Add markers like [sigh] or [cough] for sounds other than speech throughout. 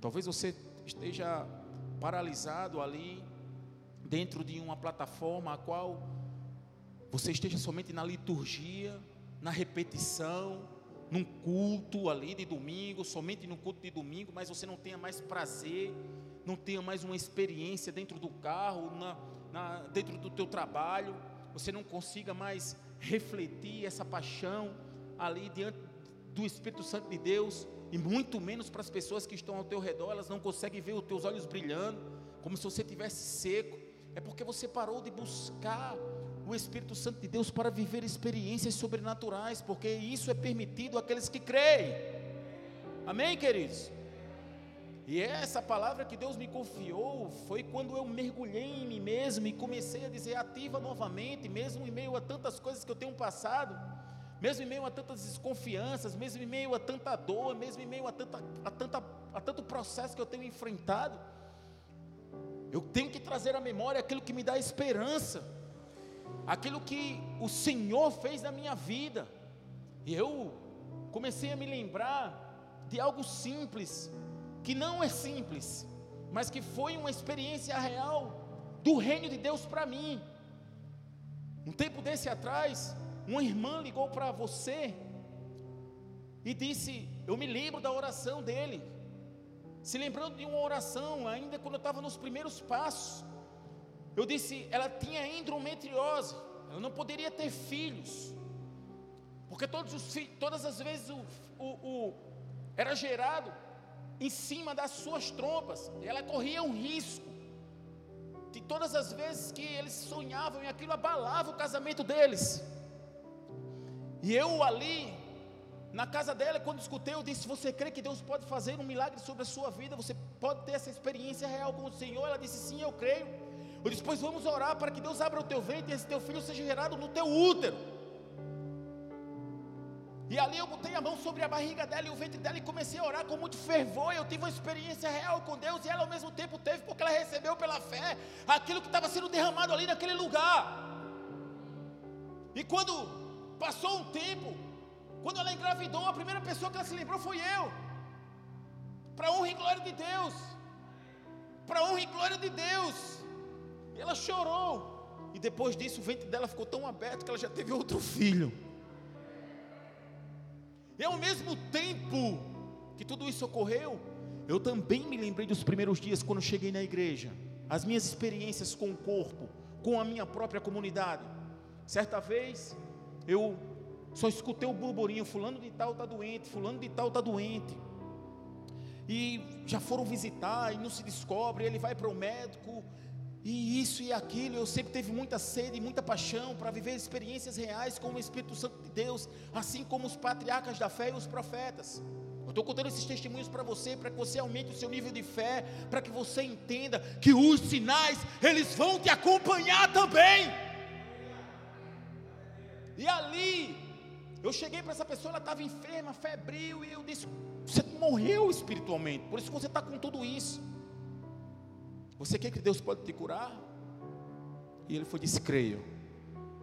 Talvez você esteja paralisado ali dentro de uma plataforma a qual você esteja somente na liturgia, na repetição, num culto ali de domingo, somente no culto de domingo, mas você não tenha mais prazer, não tenha mais uma experiência dentro do carro, na, na, dentro do teu trabalho, você não consiga mais refletir essa paixão ali diante do Espírito Santo de Deus, e muito menos para as pessoas que estão ao teu redor, elas não conseguem ver os teus olhos brilhando, como se você tivesse seco, é porque você parou de buscar o Espírito Santo de Deus para viver experiências sobrenaturais, porque isso é permitido àqueles que creem. Amém, queridos? E essa palavra que Deus me confiou foi quando eu mergulhei em mim mesmo e comecei a dizer ativa novamente, mesmo em meio a tantas coisas que eu tenho passado, mesmo em meio a tantas desconfianças, mesmo em meio a tanta dor, mesmo em meio a, tanta, a, tanta, a tanto processo que eu tenho enfrentado. Eu tenho que trazer à memória aquilo que me dá esperança aquilo que o Senhor fez na minha vida. E eu comecei a me lembrar de algo simples, que não é simples, mas que foi uma experiência real do reino de Deus para mim. Um tempo desse atrás, uma irmã ligou para você e disse: Eu me lembro da oração dele. Se lembrando de uma oração, ainda quando eu estava nos primeiros passos, eu disse, ela tinha endometriose, ela não poderia ter filhos, porque todos os, todas as vezes o, o, o, era gerado em cima das suas trompas, ela corria um risco, de todas as vezes que eles sonhavam e aquilo abalava o casamento deles, e eu ali, na casa dela, quando escutei, eu disse: Você crê que Deus pode fazer um milagre sobre a sua vida? Você pode ter essa experiência real com o Senhor? Ela disse: Sim, eu creio. Eu disse: Pois vamos orar para que Deus abra o teu ventre e esse teu filho seja gerado no teu útero. E ali eu botei a mão sobre a barriga dela e o ventre dela e comecei a orar com muito fervor. Eu tive uma experiência real com Deus e ela ao mesmo tempo teve, porque ela recebeu pela fé aquilo que estava sendo derramado ali naquele lugar. E quando passou um tempo, quando ela engravidou, a primeira pessoa que ela se lembrou foi eu. Para honra e glória de Deus. Para honra e glória de Deus. E ela chorou. E depois disso o ventre dela ficou tão aberto que ela já teve outro filho. E ao mesmo tempo que tudo isso ocorreu, eu também me lembrei dos primeiros dias quando cheguei na igreja, as minhas experiências com o corpo, com a minha própria comunidade. Certa vez, eu só escutei o burburinho: Fulano de Tal está doente, Fulano de Tal está doente. E já foram visitar e não se descobre, ele vai para o médico, e isso e aquilo, eu sempre tive muita sede e muita paixão para viver experiências reais com o Espírito Santo de Deus, assim como os patriarcas da fé e os profetas. Eu estou contando esses testemunhos para você, para que você aumente o seu nível de fé, para que você entenda que os sinais, eles vão te acompanhar também. E ali, eu cheguei para essa pessoa, ela estava enferma, febril, e eu disse: Você morreu espiritualmente, por isso que você está com tudo isso. Você quer que Deus pode te curar? E ele foi disse: Creio.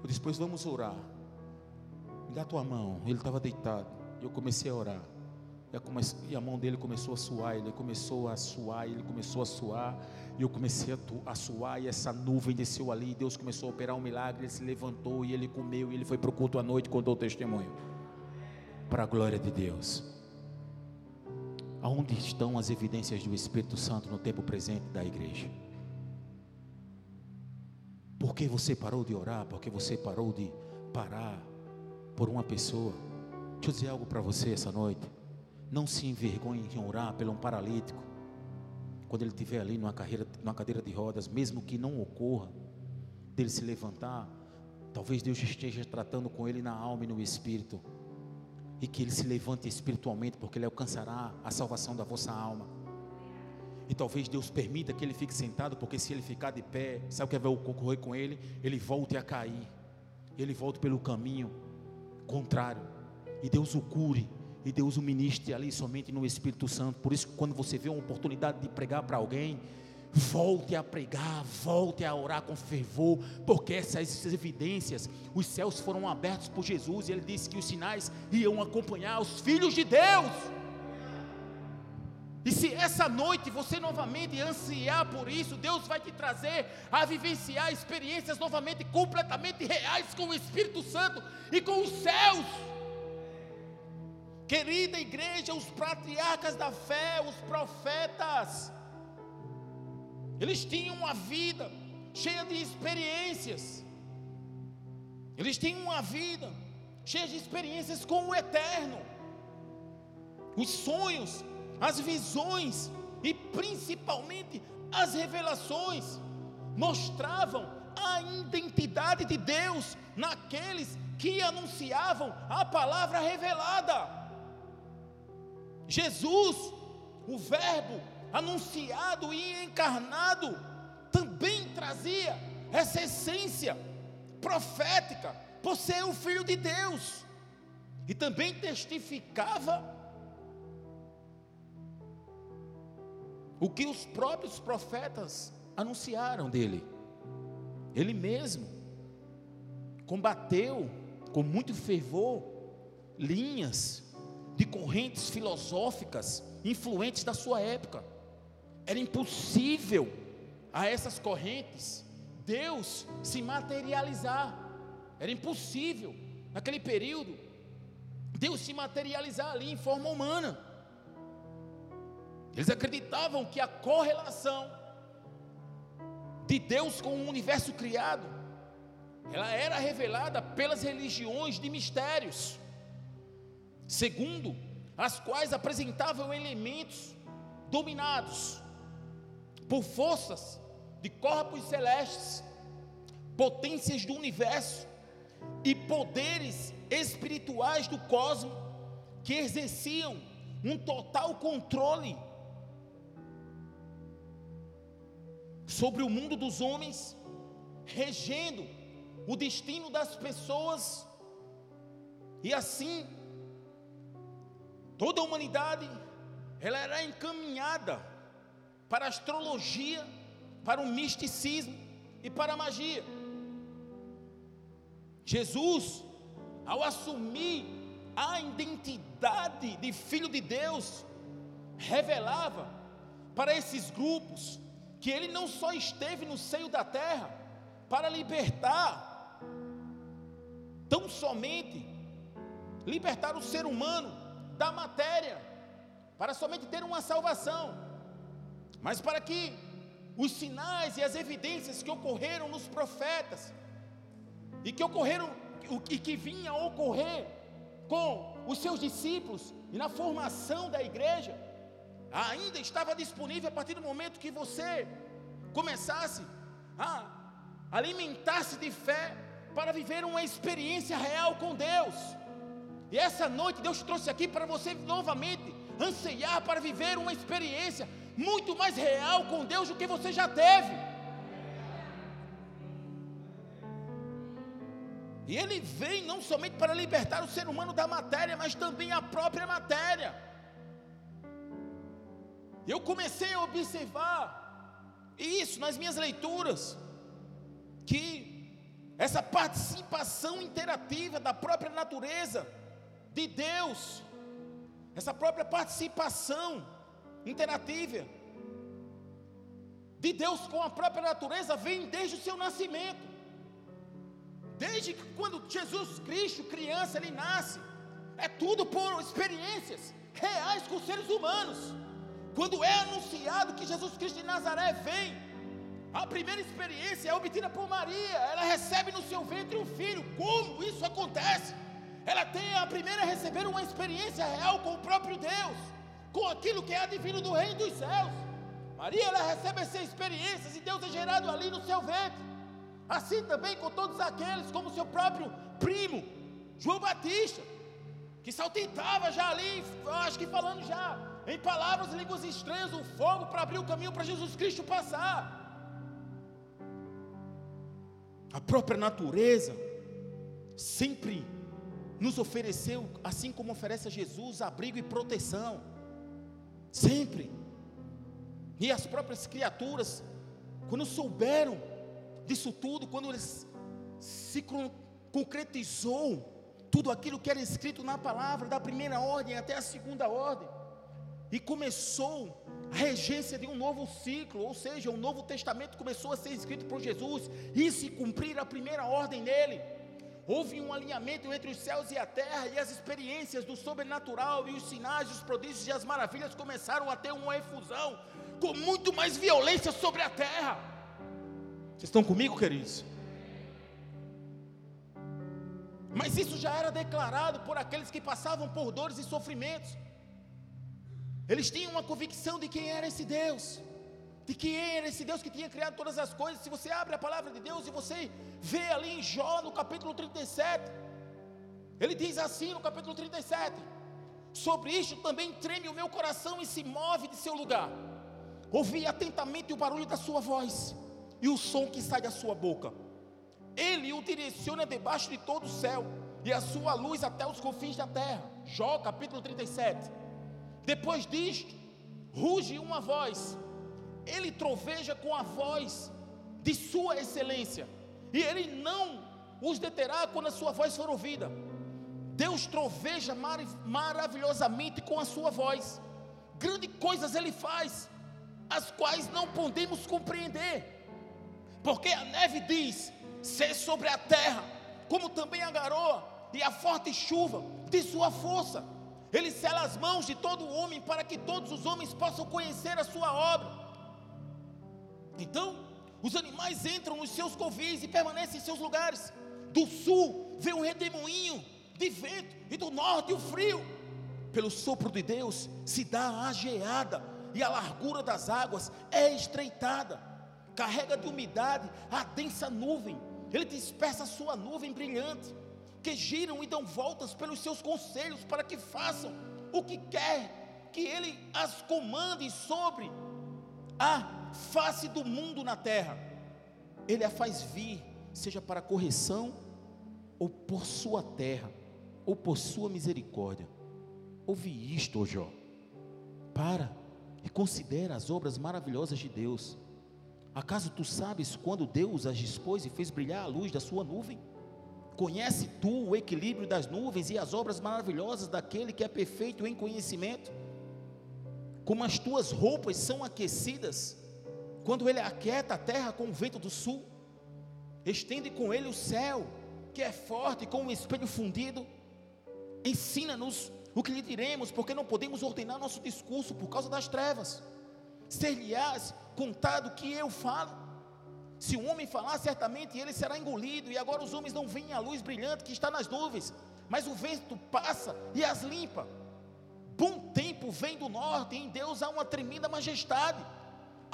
Eu disse: Pois vamos orar. Me dá a tua mão. Ele estava deitado. Eu comecei a orar. E a, mão dele começou a suar. Ele começou a suar. Ele começou a suar. E eu comecei a, suar. E essa nuvem desceu ali. E Deus começou a operar um milagre. Ele se levantou. E ele comeu. E ele foi para o culto à noite. Contou o testemunho. Para a glória de Deus. Aonde estão as evidências do Espírito Santo no tempo presente da igreja? Por que você parou de orar? Por que você parou de parar por uma pessoa? Deixa eu dizer algo para você essa noite. Não se envergonhe em orar pelo um paralítico. Quando ele estiver ali numa, carreira, numa cadeira de rodas, mesmo que não ocorra, dele se levantar, talvez Deus esteja tratando com ele na alma e no espírito e que ele se levante espiritualmente, porque ele alcançará a salvação da vossa alma. E talvez Deus permita que ele fique sentado, porque se ele ficar de pé, sabe o que vai ocorrer com ele? Ele volte a cair, ele volte pelo caminho contrário, e Deus o cure, e Deus o ministre ali somente no Espírito Santo. Por isso, quando você vê uma oportunidade de pregar para alguém, Volte a pregar, volte a orar com fervor, porque essas evidências, os céus foram abertos por Jesus, e ele disse que os sinais iam acompanhar os filhos de Deus. E se essa noite você novamente ansiar por isso, Deus vai te trazer a vivenciar experiências novamente completamente reais com o Espírito Santo e com os céus. Querida igreja, os patriarcas da fé, os profetas, eles tinham uma vida cheia de experiências. Eles tinham uma vida cheia de experiências com o eterno. Os sonhos as visões e principalmente as revelações mostravam a identidade de Deus naqueles que anunciavam a palavra revelada. Jesus, o Verbo anunciado e encarnado, também trazia essa essência profética por ser o Filho de Deus, e também testificava o que os próprios profetas anunciaram dele. Ele mesmo combateu com muito fervor linhas de correntes filosóficas influentes da sua época. Era impossível a essas correntes Deus se materializar. Era impossível naquele período Deus se materializar ali em forma humana. Eles acreditavam que a correlação de Deus com o universo criado, ela era revelada pelas religiões de mistérios, segundo as quais apresentavam elementos dominados por forças de corpos celestes, potências do universo e poderes espirituais do cosmos que exerciam um total controle sobre o mundo dos homens, regendo o destino das pessoas, e assim, toda a humanidade, ela era encaminhada para a astrologia, para o misticismo e para a magia. Jesus, ao assumir a identidade de Filho de Deus, revelava para esses grupos que ele não só esteve no seio da terra para libertar, tão somente libertar o ser humano da matéria, para somente ter uma salvação, mas para que os sinais e as evidências que ocorreram nos profetas, e que ocorreram, e que vinha a ocorrer com os seus discípulos e na formação da igreja, ainda estava disponível a partir do momento que você começasse a alimentar-se de fé para viver uma experiência real com Deus. E essa noite Deus trouxe aqui para você novamente anseiar para viver uma experiência muito mais real com Deus do que você já teve. E ele vem não somente para libertar o ser humano da matéria, mas também a própria matéria. Eu comecei a observar isso nas minhas leituras, que essa participação interativa da própria natureza de Deus, essa própria participação interativa de Deus com a própria natureza vem desde o seu nascimento. Desde que quando Jesus Cristo, criança, ele nasce, é tudo por experiências reais com seres humanos. Quando é anunciado que Jesus Cristo de Nazaré vem, a primeira experiência é obtida por Maria. Ela recebe no seu ventre um filho. Como isso acontece? Ela tem a primeira a receber uma experiência real com o próprio Deus, com aquilo que é divino do reino dos céus. Maria ela recebe essas experiências e Deus é gerado ali no seu ventre. Assim também com todos aqueles, como seu próprio primo, João Batista, que saltitava já ali, acho que falando já em palavras e línguas estranhas, o fogo para abrir o caminho para Jesus Cristo passar. A própria natureza sempre nos ofereceu, assim como oferece a Jesus, abrigo e proteção. Sempre. E as próprias criaturas, quando souberam disso tudo, quando eles se concretizou tudo aquilo que era escrito na palavra, da primeira ordem até a segunda ordem, e começou a regência de um novo ciclo, ou seja, o Novo Testamento começou a ser escrito por Jesus e se cumprir a primeira ordem nele. Houve um alinhamento entre os céus e a terra, e as experiências do sobrenatural, e os sinais, os prodígios e as maravilhas começaram a ter uma efusão com muito mais violência sobre a terra. Vocês estão comigo, queridos? Mas isso já era declarado por aqueles que passavam por dores e sofrimentos. Eles tinham uma convicção de quem era esse Deus, de quem era esse Deus que tinha criado todas as coisas. Se você abre a palavra de Deus e você vê ali em Jó, no capítulo 37, ele diz assim no capítulo 37: Sobre isto também treme o meu coração e se move de seu lugar. Ouvi atentamente o barulho da sua voz e o som que sai da sua boca. Ele o direciona debaixo de todo o céu e a sua luz até os confins da terra. Jó, capítulo 37. Depois disto, ruge uma voz. Ele troveja com a voz de sua excelência. E ele não os deterá quando a sua voz for ouvida. Deus troveja mar maravilhosamente com a sua voz. Grandes coisas ele faz, as quais não podemos compreender. Porque a neve diz: ser sobre a terra, como também a garoa e a forte chuva de sua força. Ele sela as mãos de todo homem para que todos os homens possam conhecer a sua obra. Então, os animais entram nos seus covis e permanecem em seus lugares. Do sul vem um redemoinho de vento e do norte o frio. Pelo sopro de Deus se dá a geada e a largura das águas é estreitada. Carrega de umidade a densa nuvem. Ele dispersa a sua nuvem brilhante que giram e dão voltas pelos seus conselhos para que façam o que quer que ele as comande sobre a face do mundo na terra. Ele a faz vir, seja para correção ou por sua terra, ou por sua misericórdia. Ouve isto, ó Jó. Para e considera as obras maravilhosas de Deus. Acaso tu sabes quando Deus as dispôs e fez brilhar a luz da sua nuvem? Conhece tu o equilíbrio das nuvens e as obras maravilhosas daquele que é perfeito em conhecimento? Como as tuas roupas são aquecidas, quando ele aquieta a terra com o vento do sul, estende com ele o céu, que é forte com o espelho fundido. Ensina-nos o que lhe diremos, porque não podemos ordenar nosso discurso por causa das trevas. Ser-lhe-ás contado que eu falo se um homem falar, certamente ele será engolido, e agora os homens não veem a luz brilhante que está nas nuvens, mas o vento passa e as limpa. Bom tempo vem do norte, e em Deus há uma tremenda majestade.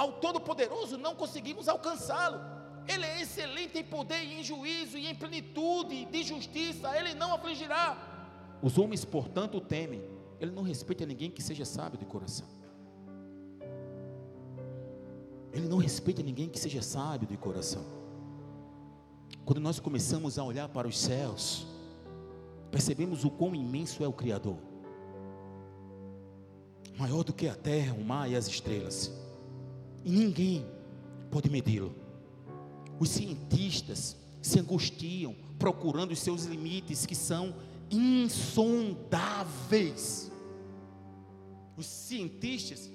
Ao Todo-Poderoso não conseguimos alcançá-lo. Ele é excelente em poder e em juízo e em plenitude de justiça, ele não afligirá. Os homens, portanto, temem. Ele não respeita ninguém que seja sábio de coração. Ele não respeita ninguém que seja sábio de coração. Quando nós começamos a olhar para os céus, percebemos o quão imenso é o Criador maior do que a terra, o mar e as estrelas, e ninguém pode medi-lo. Os cientistas se angustiam procurando os seus limites que são insondáveis. Os cientistas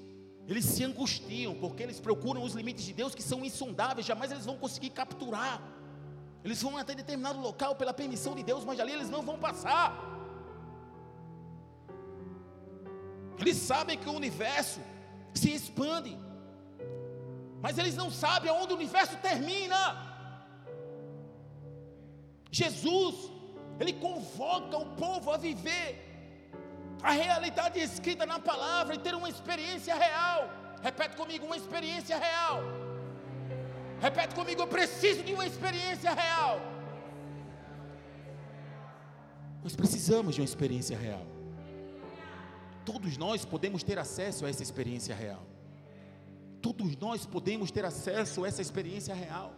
eles se angustiam porque eles procuram os limites de Deus que são insondáveis, jamais eles vão conseguir capturar. Eles vão até determinado local pela permissão de Deus, mas ali eles não vão passar. Eles sabem que o universo se expande, mas eles não sabem aonde o universo termina. Jesus, ele convoca o povo a viver a realidade escrita na palavra e ter uma experiência real. Repete comigo, uma experiência real. Repete comigo, eu preciso de uma experiência real. Nós precisamos de uma experiência real. Todos nós podemos ter acesso a essa experiência real. Todos nós podemos ter acesso a essa experiência real.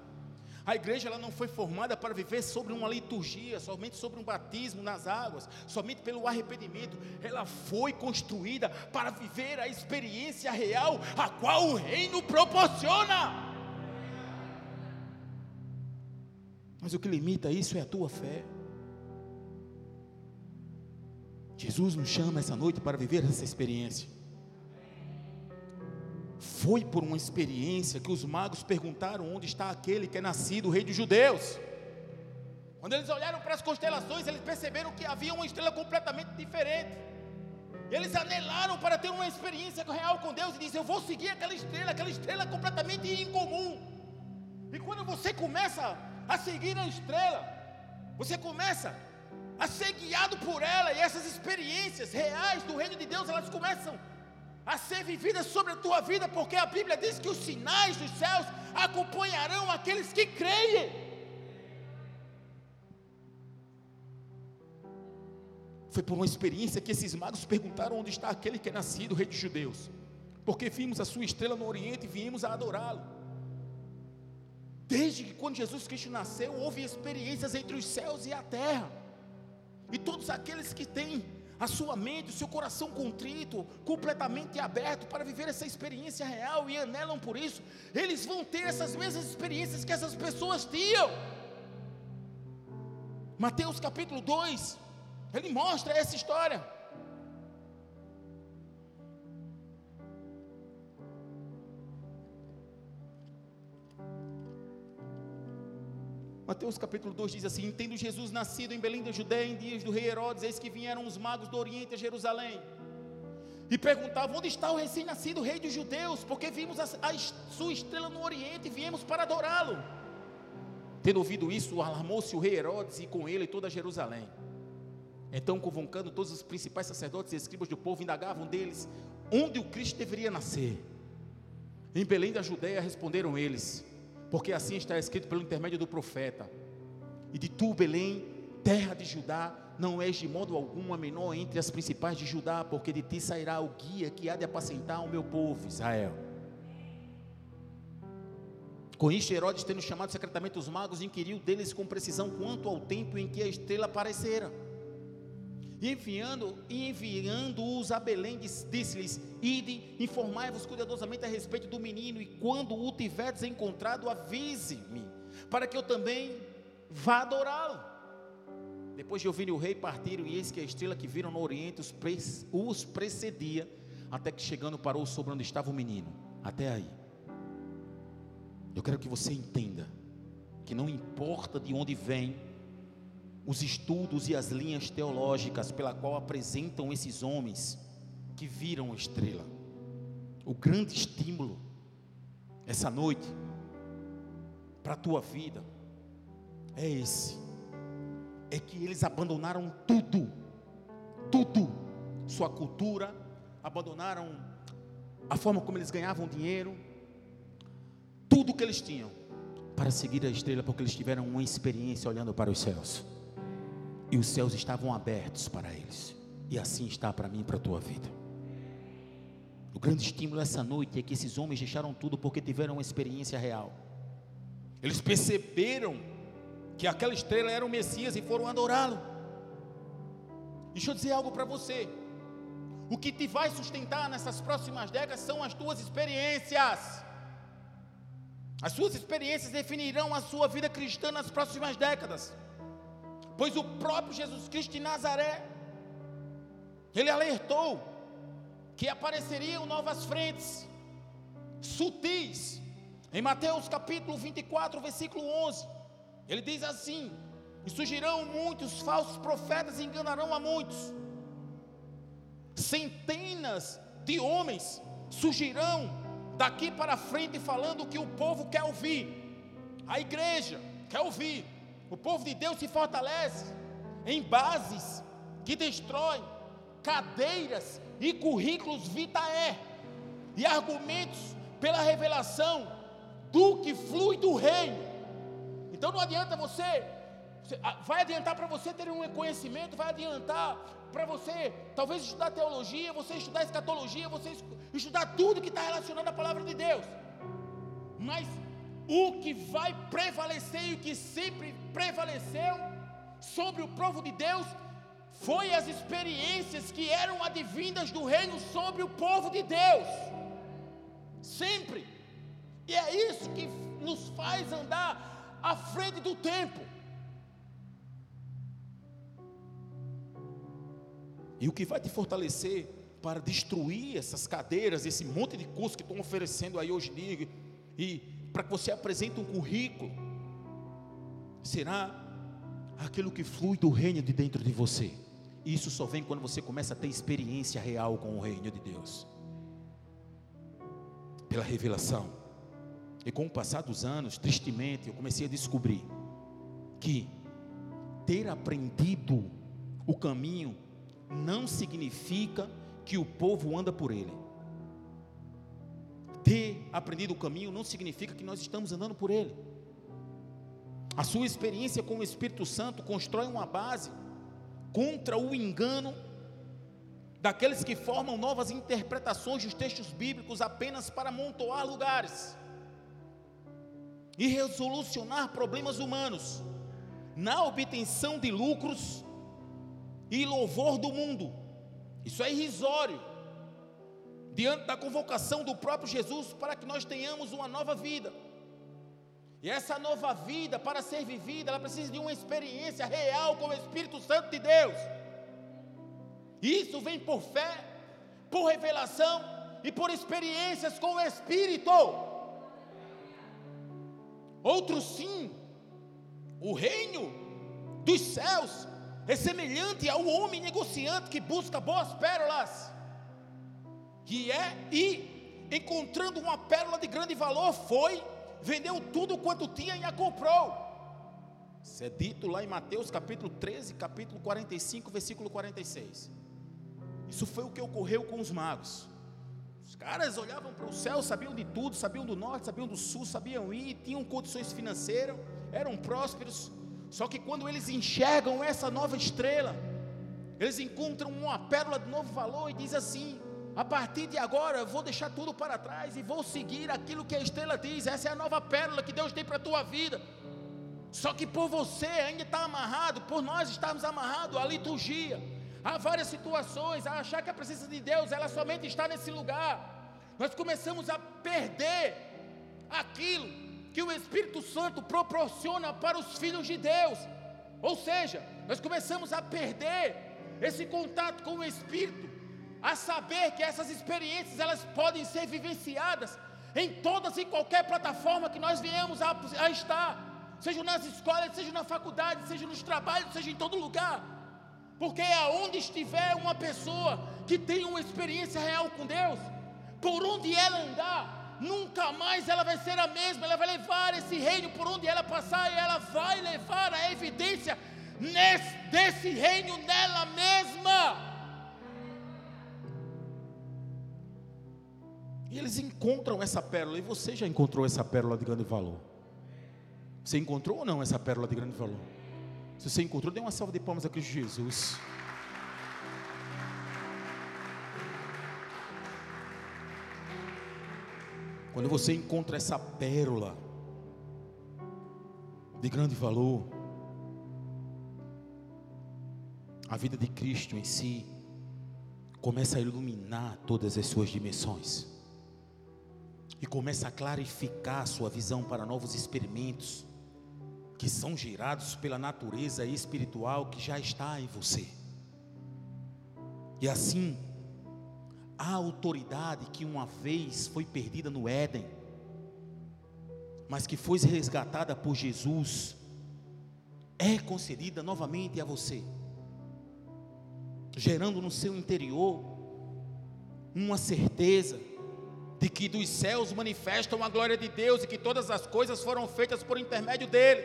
A igreja ela não foi formada para viver sobre uma liturgia, somente sobre um batismo nas águas, somente pelo arrependimento. Ela foi construída para viver a experiência real, a qual o reino proporciona. Mas o que limita isso é a tua fé. Jesus nos chama essa noite para viver essa experiência. Foi por uma experiência que os magos perguntaram onde está aquele que é nascido, o rei dos judeus. Quando eles olharam para as constelações, eles perceberam que havia uma estrela completamente diferente. Eles anelaram para ter uma experiência real com Deus e disseram: Eu vou seguir aquela estrela, aquela estrela completamente incomum. E quando você começa a seguir a estrela, você começa a ser guiado por ela, e essas experiências reais do reino de Deus, elas começam a ser vividas sobre a tua vida, porque a Bíblia diz que os sinais dos céus acompanharão aqueles que creem. Foi por uma experiência que esses magos perguntaram onde está aquele que é nascido, rei dos judeus. Porque vimos a sua estrela no Oriente e viemos a adorá-lo. Desde que quando Jesus Cristo nasceu, houve experiências entre os céus e a terra. E todos aqueles que têm a sua mente, o seu coração contrito, completamente aberto para viver essa experiência real e anelam por isso, eles vão ter essas mesmas experiências que essas pessoas tinham. Mateus capítulo 2, ele mostra essa história. Mateus capítulo 2 diz assim: Tendo Jesus nascido em Belém da Judéia em dias do rei Herodes, eis que vieram os magos do Oriente a Jerusalém. E perguntavam: Onde está o recém-nascido rei dos judeus? Porque vimos a, a sua estrela no Oriente e viemos para adorá-lo. Tendo ouvido isso, alarmou-se o rei Herodes e com ele toda Jerusalém. Então, convocando todos os principais sacerdotes e escribas do povo, indagavam deles onde o Cristo deveria nascer. Em Belém da Judéia responderam eles: porque assim está escrito pelo intermédio do profeta. E de tu, Belém, terra de Judá, não és de modo algum a menor entre as principais de Judá, porque de ti sairá o guia que há de apacentar o meu povo, Israel. Com isto, Herodes, tendo chamado secretamente os magos, inquiriu deles com precisão quanto ao tempo em que a estrela aparecera. E enviando, enviando-os a Belém, disse-lhes: Ide, informai-vos cuidadosamente a respeito do menino, e quando o tiverdes encontrado, avise-me, para que eu também vá adorá-lo. Depois de ouvirem o rei, partiram, e eis que a estrela que viram no oriente os, pre os precedia, até que chegando parou sobre onde estava o menino. Até aí. Eu quero que você entenda que não importa de onde vem, os estudos e as linhas teológicas pela qual apresentam esses homens que viram a estrela. O grande estímulo essa noite para a tua vida é esse. É que eles abandonaram tudo, tudo, sua cultura, abandonaram a forma como eles ganhavam dinheiro, tudo que eles tinham para seguir a estrela, porque eles tiveram uma experiência olhando para os céus e os céus estavam abertos para eles. E assim está para mim e para a tua vida. O grande estímulo essa noite é que esses homens deixaram tudo porque tiveram uma experiência real. Eles perceberam que aquela estrela era o Messias e foram adorá-lo. Deixa eu dizer algo para você. O que te vai sustentar nessas próximas décadas são as tuas experiências. As suas experiências definirão a sua vida cristã nas próximas décadas. Pois o próprio Jesus Cristo de Nazaré, ele alertou que apareceriam novas frentes, sutis. Em Mateus capítulo 24, versículo 11, ele diz assim: E surgirão muitos falsos profetas e enganarão a muitos. Centenas de homens surgirão daqui para frente falando o que o povo quer ouvir. A igreja quer ouvir. O povo de Deus se fortalece em bases que destroem cadeiras e currículos vitae e argumentos pela revelação do que flui do reino. Então não adianta você, ah, vai adiantar para você ter um conhecimento, vai adiantar para você talvez estudar teologia, você estudar escatologia, você estudar tudo que está relacionado à palavra de Deus. Mas o que vai prevalecer e o que sempre prevaleceu sobre o povo de Deus foi as experiências que eram advindas do reino sobre o povo de Deus. Sempre. E é isso que nos faz andar à frente do tempo. E o que vai te fortalecer para destruir essas cadeiras, esse monte de curso que estão oferecendo aí hoje em dia, e para que você apresente um currículo, será aquilo que flui do reino de dentro de você. Isso só vem quando você começa a ter experiência real com o reino de Deus. Pela revelação. E com o passar dos anos, tristemente, eu comecei a descobrir que ter aprendido o caminho não significa que o povo anda por ele. Ter aprendido o caminho não significa que nós estamos andando por ele. A sua experiência com o Espírito Santo constrói uma base contra o engano daqueles que formam novas interpretações dos textos bíblicos apenas para amontoar lugares e resolucionar problemas humanos na obtenção de lucros e louvor do mundo. Isso é irrisório diante da convocação do próprio Jesus para que nós tenhamos uma nova vida. E essa nova vida, para ser vivida, ela precisa de uma experiência real com o Espírito Santo de Deus. Isso vem por fé, por revelação e por experiências com o Espírito. Outro sim, o reino dos céus é semelhante ao homem negociante que busca boas pérolas, que é e encontrando uma pérola de grande valor, foi vendeu tudo quanto tinha e a comprou. Isso é dito lá em Mateus capítulo 13, capítulo 45, versículo 46. Isso foi o que ocorreu com os magos. Os caras olhavam para o céu, sabiam de tudo, sabiam do norte, sabiam do sul, sabiam ir, tinham condições financeiras, eram prósperos. Só que quando eles enxergam essa nova estrela, eles encontram uma pérola de novo valor e diz assim: a partir de agora eu vou deixar tudo para trás e vou seguir aquilo que a estrela diz. Essa é a nova pérola que Deus tem para a tua vida. Só que por você ainda está amarrado, por nós estarmos amarrados à liturgia, há várias situações, a achar que a presença de Deus ela somente está nesse lugar. Nós começamos a perder aquilo que o Espírito Santo proporciona para os filhos de Deus. Ou seja, nós começamos a perder esse contato com o Espírito a saber que essas experiências elas podem ser vivenciadas em todas e qualquer plataforma que nós viemos a, a estar, seja nas escolas, seja na faculdade, seja nos trabalhos, seja em todo lugar. Porque aonde estiver uma pessoa que tem uma experiência real com Deus, por onde ela andar, nunca mais ela vai ser a mesma, ela vai levar esse reino por onde ela passar, e ela vai levar a evidência nesse, desse reino nela mesma. E eles encontram essa pérola, e você já encontrou essa pérola de grande valor? Você encontrou ou não essa pérola de grande valor? Se você encontrou, dê uma salva de palmas a Cristo Jesus. Quando você encontra essa pérola de grande valor, a vida de Cristo em si começa a iluminar todas as suas dimensões e começa a clarificar a sua visão para novos experimentos que são gerados pela natureza espiritual que já está em você. E assim, a autoridade que uma vez foi perdida no Éden, mas que foi resgatada por Jesus, é concedida novamente a você, gerando no seu interior uma certeza de que dos céus manifestam a glória de Deus e que todas as coisas foram feitas por intermédio dele.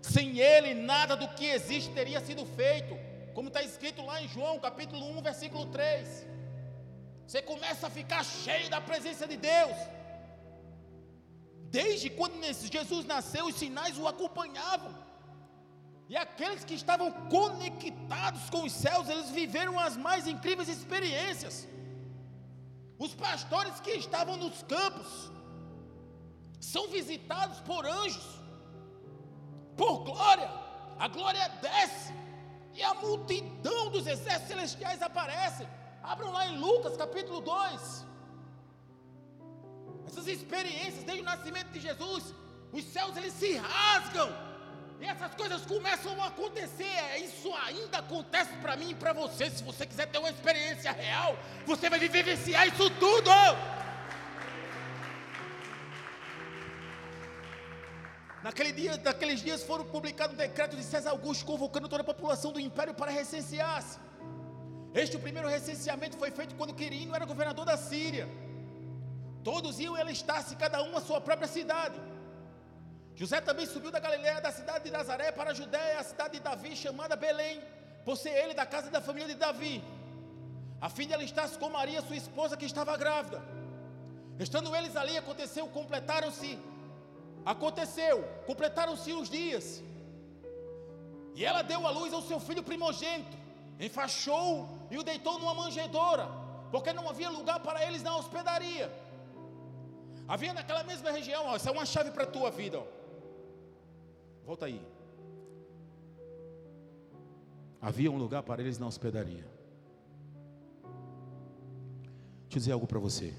Sem ele, nada do que existe teria sido feito, como está escrito lá em João, capítulo 1, versículo 3. Você começa a ficar cheio da presença de Deus. Desde quando Jesus nasceu, os sinais o acompanhavam. E aqueles que estavam conectados com os céus, eles viveram as mais incríveis experiências. Os pastores que estavam nos campos são visitados por anjos, por glória, a glória desce, e a multidão dos exércitos celestiais aparece. Abram lá em Lucas capítulo 2. Essas experiências desde o nascimento de Jesus, os céus eles se rasgam E essas coisas começam a acontecer. É, isso ainda acontece para mim e para você. Se você quiser ter uma experiência real, você vai vivenciar isso tudo. Naquele dia, naqueles dias foram publicados um decreto de César Augusto convocando toda a população do império para recensear-se. Este primeiro recenseamento foi feito quando Quirino era governador da Síria. Todos iam alistar-se, cada um a sua própria cidade. José também subiu da Galiléia, da cidade de Nazaré, para a Judéia, a cidade de Davi, chamada Belém, por ser ele da casa da família de Davi, a fim de alistar-se com Maria, sua esposa, que estava grávida. Estando eles ali, aconteceu, completaram-se, aconteceu, completaram-se os dias, e ela deu à luz ao seu filho primogênito, enfaixou e o deitou numa manjedoura, porque não havia lugar para eles na hospedaria. Havia naquela mesma região, ó, essa é uma chave para a tua vida. Ó. Volta aí. Havia um lugar para eles na hospedaria. Deixa eu dizer algo para você.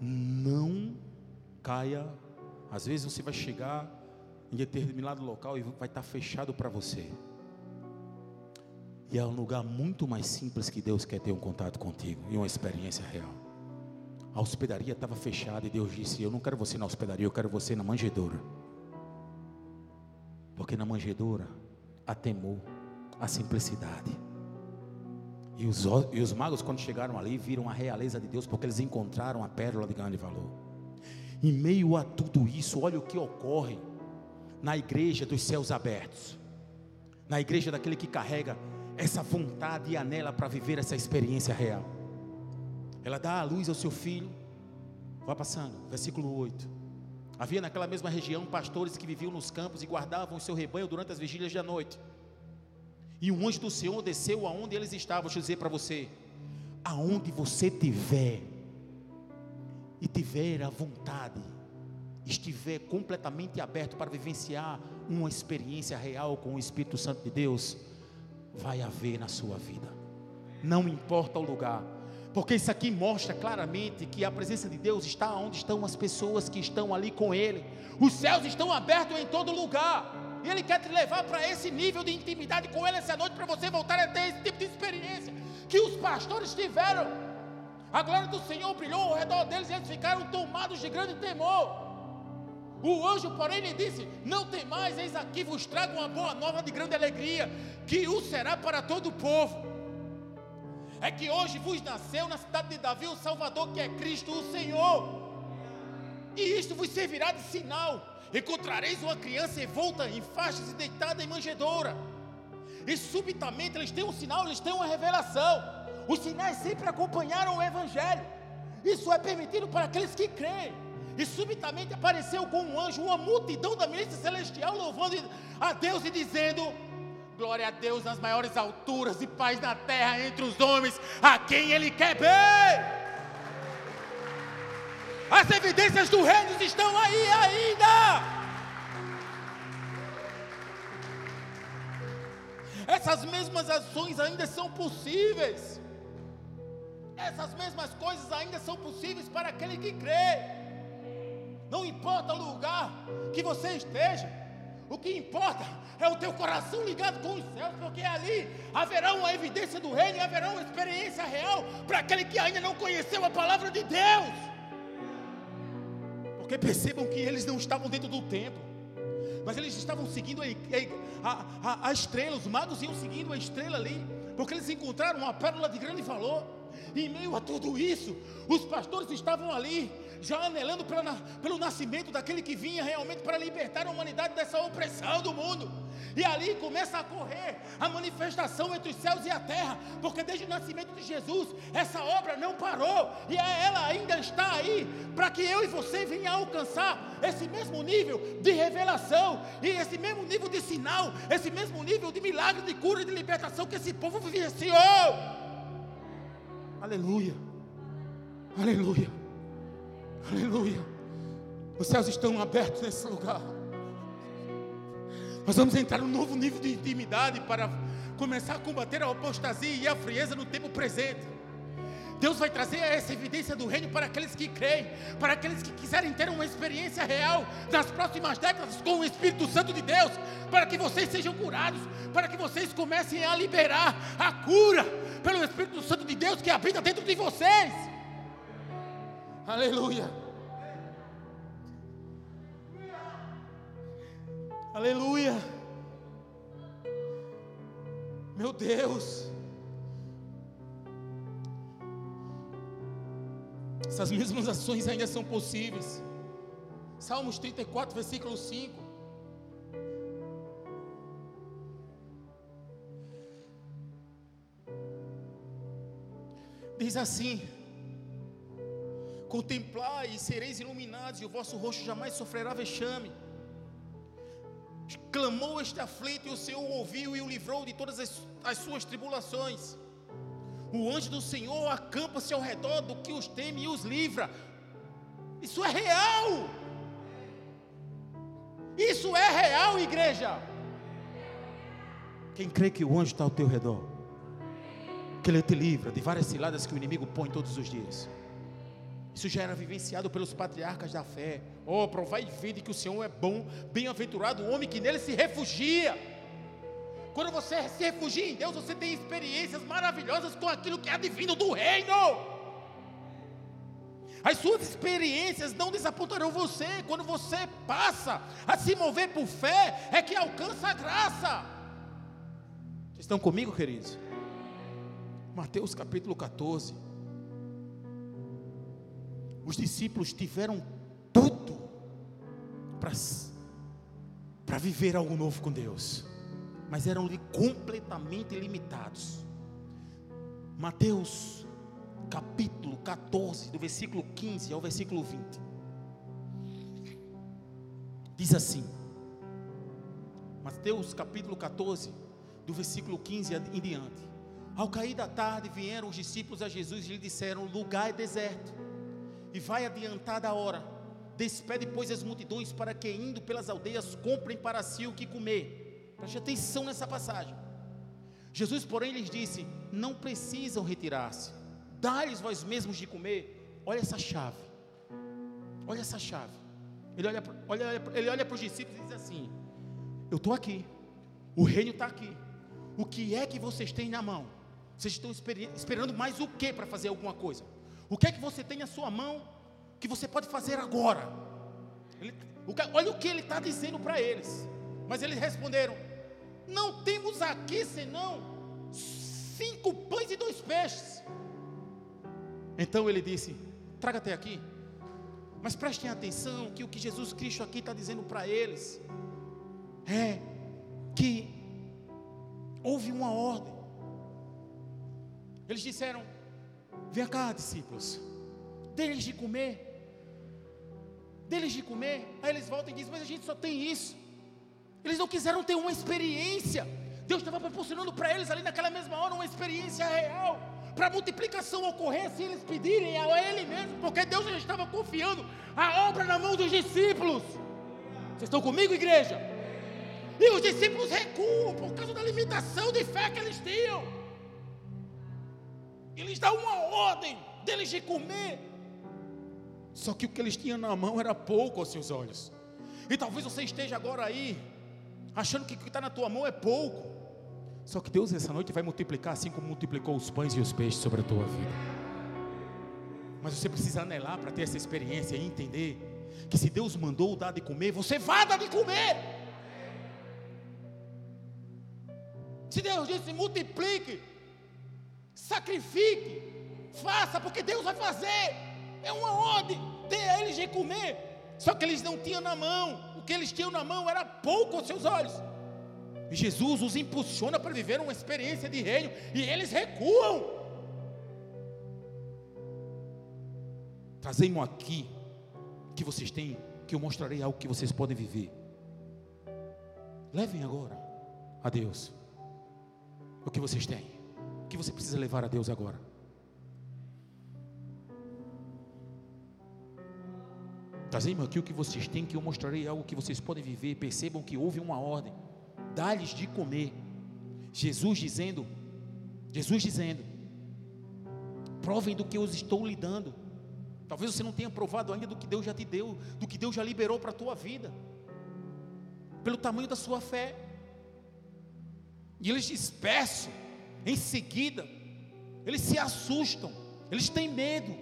Não caia. Às vezes você vai chegar em determinado local e vai estar fechado para você. E é um lugar muito mais simples que Deus quer ter um contato contigo e uma experiência real. A hospedaria estava fechada e Deus disse: Eu não quero você na hospedaria, eu quero você na manjedoura. Porque na manjedoura há temor, a simplicidade. E os, e os magos, quando chegaram ali, viram a realeza de Deus, porque eles encontraram a pérola de grande valor. Em meio a tudo isso, olha o que ocorre na igreja dos céus abertos, na igreja daquele que carrega essa vontade e anela para viver essa experiência real. Ela dá a luz ao seu filho. Vá passando, versículo 8. Havia naquela mesma região pastores que viviam nos campos e guardavam o seu rebanho durante as vigílias da noite. E um anjo do Senhor desceu aonde eles estavam. Deixa eu dizer para você: aonde você tiver e tiver a vontade, estiver completamente aberto para vivenciar uma experiência real com o Espírito Santo de Deus, vai haver na sua vida. Não importa o lugar, porque isso aqui mostra claramente que a presença de Deus está onde estão as pessoas que estão ali com Ele. Os céus estão abertos em todo lugar. E Ele quer te levar para esse nível de intimidade com Ele essa noite, para você voltar a ter esse tipo de experiência que os pastores tiveram. A glória do Senhor brilhou ao redor deles e eles ficaram tomados de grande temor. O anjo, porém, lhe disse: Não tem mais, eis aqui vos trago uma boa nova de grande alegria, que o será para todo o povo é que hoje vos nasceu na cidade de Davi o Salvador, que é Cristo o Senhor. E isto vos servirá de sinal: encontrareis uma criança envolta em faixas e deitada em manjedoura. E subitamente eles têm um sinal, eles têm uma revelação. Os sinais sempre acompanharam o Evangelho. Isso é permitido para aqueles que creem. E subitamente apareceu com um anjo uma multidão da milícia celestial louvando a Deus e dizendo: Glória a Deus nas maiores alturas e paz na terra entre os homens a quem Ele quer bem. As evidências do reino estão aí ainda. Essas mesmas ações ainda são possíveis. Essas mesmas coisas ainda são possíveis para aquele que crê. Não importa o lugar que você esteja, o que importa é o teu coração ligado com os céus, porque ali haverá uma evidência do reino e haverá uma experiência real para aquele que ainda não conheceu a palavra de Deus. Porque percebam que eles não estavam dentro do templo, mas eles estavam seguindo a, a, a, a estrela, os magos iam seguindo a estrela ali, porque eles encontraram uma pérola de grande valor. Em meio a tudo isso, os pastores estavam ali, já anelando pelo nascimento daquele que vinha realmente para libertar a humanidade dessa opressão do mundo. E ali começa a correr a manifestação entre os céus e a terra, porque desde o nascimento de Jesus, essa obra não parou, e ela ainda está aí, para que eu e você venha alcançar esse mesmo nível de revelação, e esse mesmo nível de sinal, esse mesmo nível de milagre, de cura e de libertação que esse povo vivenciou. Aleluia. Aleluia. Aleluia. Os céus estão abertos nesse lugar. Nós vamos entrar num novo nível de intimidade para começar a combater a apostasia e a frieza no tempo presente. Deus vai trazer essa evidência do reino para aqueles que creem, para aqueles que quiserem ter uma experiência real nas próximas décadas com o Espírito Santo de Deus, para que vocês sejam curados, para que vocês comecem a liberar a cura pelo Espírito Santo de Deus que habita dentro de vocês. Aleluia. Aleluia. Meu Deus. Essas mesmas ações ainda são possíveis. Salmos 34, versículo 5. Diz assim: Contemplai e sereis iluminados, e o vosso rosto jamais sofrerá vexame. Clamou este aflito, e o Senhor o ouviu e o livrou de todas as, as suas tribulações. O anjo do Senhor acampa-se ao redor do que os teme e os livra. Isso é real. Isso é real, igreja. Quem crê que o anjo está ao teu redor, que ele te livra de várias ciladas que o inimigo põe todos os dias. Isso já era vivenciado pelos patriarcas da fé. Oh, provai e vede que o Senhor é bom, bem-aventurado o homem que nele se refugia. Quando você se refugia em Deus, você tem experiências maravilhosas com aquilo que é divino do reino. As suas experiências não desapontarão você. Quando você passa a se mover por fé, é que alcança a graça. Vocês estão comigo, queridos? Mateus capítulo 14. Os discípulos tiveram tudo para viver algo novo com Deus mas eram completamente limitados. Mateus capítulo 14, do versículo 15 ao versículo 20. Diz assim: Mateus capítulo 14, do versículo 15 em diante. Ao cair da tarde, vieram os discípulos a Jesus e lhe disseram: lugar é deserto, e vai adiantada a hora. Despede, pois, as multidões para que, indo pelas aldeias, comprem para si o que comer. Preste atenção nessa passagem. Jesus, porém, lhes disse: Não precisam retirar-se, dá-lhes vós mesmos de comer. Olha essa chave, olha essa chave. Ele olha, olha, ele olha para os discípulos e diz assim: Eu estou aqui, o reino está aqui. O que é que vocês têm na mão? Vocês estão esperando mais o que para fazer alguma coisa? O que é que você tem na sua mão que você pode fazer agora? Ele, o olha o que ele está dizendo para eles. Mas eles responderam: não temos aqui senão cinco pães e dois peixes. Então ele disse: Traga até aqui. Mas prestem atenção que o que Jesus Cristo aqui está dizendo para eles é que houve uma ordem. Eles disseram: Vem cá, discípulos, deles de comer. Deles de comer. Aí eles voltam e dizem: Mas a gente só tem isso. Eles não quiseram ter uma experiência. Deus estava proporcionando para eles ali naquela mesma hora uma experiência real. Para a multiplicação ocorrer se eles pedirem a Ele mesmo, porque Deus já estava confiando a obra na mão dos discípulos. Vocês estão comigo, igreja? E os discípulos recuam por causa da limitação de fé que eles tinham. Eles dão uma ordem deles de comer. Só que o que eles tinham na mão era pouco aos seus olhos. E talvez você esteja agora aí achando que o que está na tua mão é pouco. Só que Deus essa noite vai multiplicar assim como multiplicou os pães e os peixes sobre a tua vida. Mas você precisa anelar para ter essa experiência e entender que se Deus mandou dar de comer, você vai dar de comer. Se Deus disse multiplique, sacrifique, faça, porque Deus vai fazer. É uma ordem, dê a eles de comer. Só que eles não tinham na mão que eles tinham na mão era pouco aos seus olhos. E Jesus os impulsiona para viver uma experiência de reino e eles recuam. Trazei-mo aqui que vocês têm, que eu mostrarei algo que vocês podem viver. Levem agora a Deus o que vocês têm, o que você precisa levar a Deus agora. Trazei-me aqui o que vocês têm, que eu mostrarei algo que vocês podem viver. Percebam que houve uma ordem. Dá-lhes de comer. Jesus dizendo, Jesus dizendo, Provem do que eu estou lhe dando. Talvez você não tenha provado ainda do que Deus já te deu, do que Deus já liberou para a tua vida, pelo tamanho da sua fé. E eles dispersam, em seguida, eles se assustam, eles têm medo.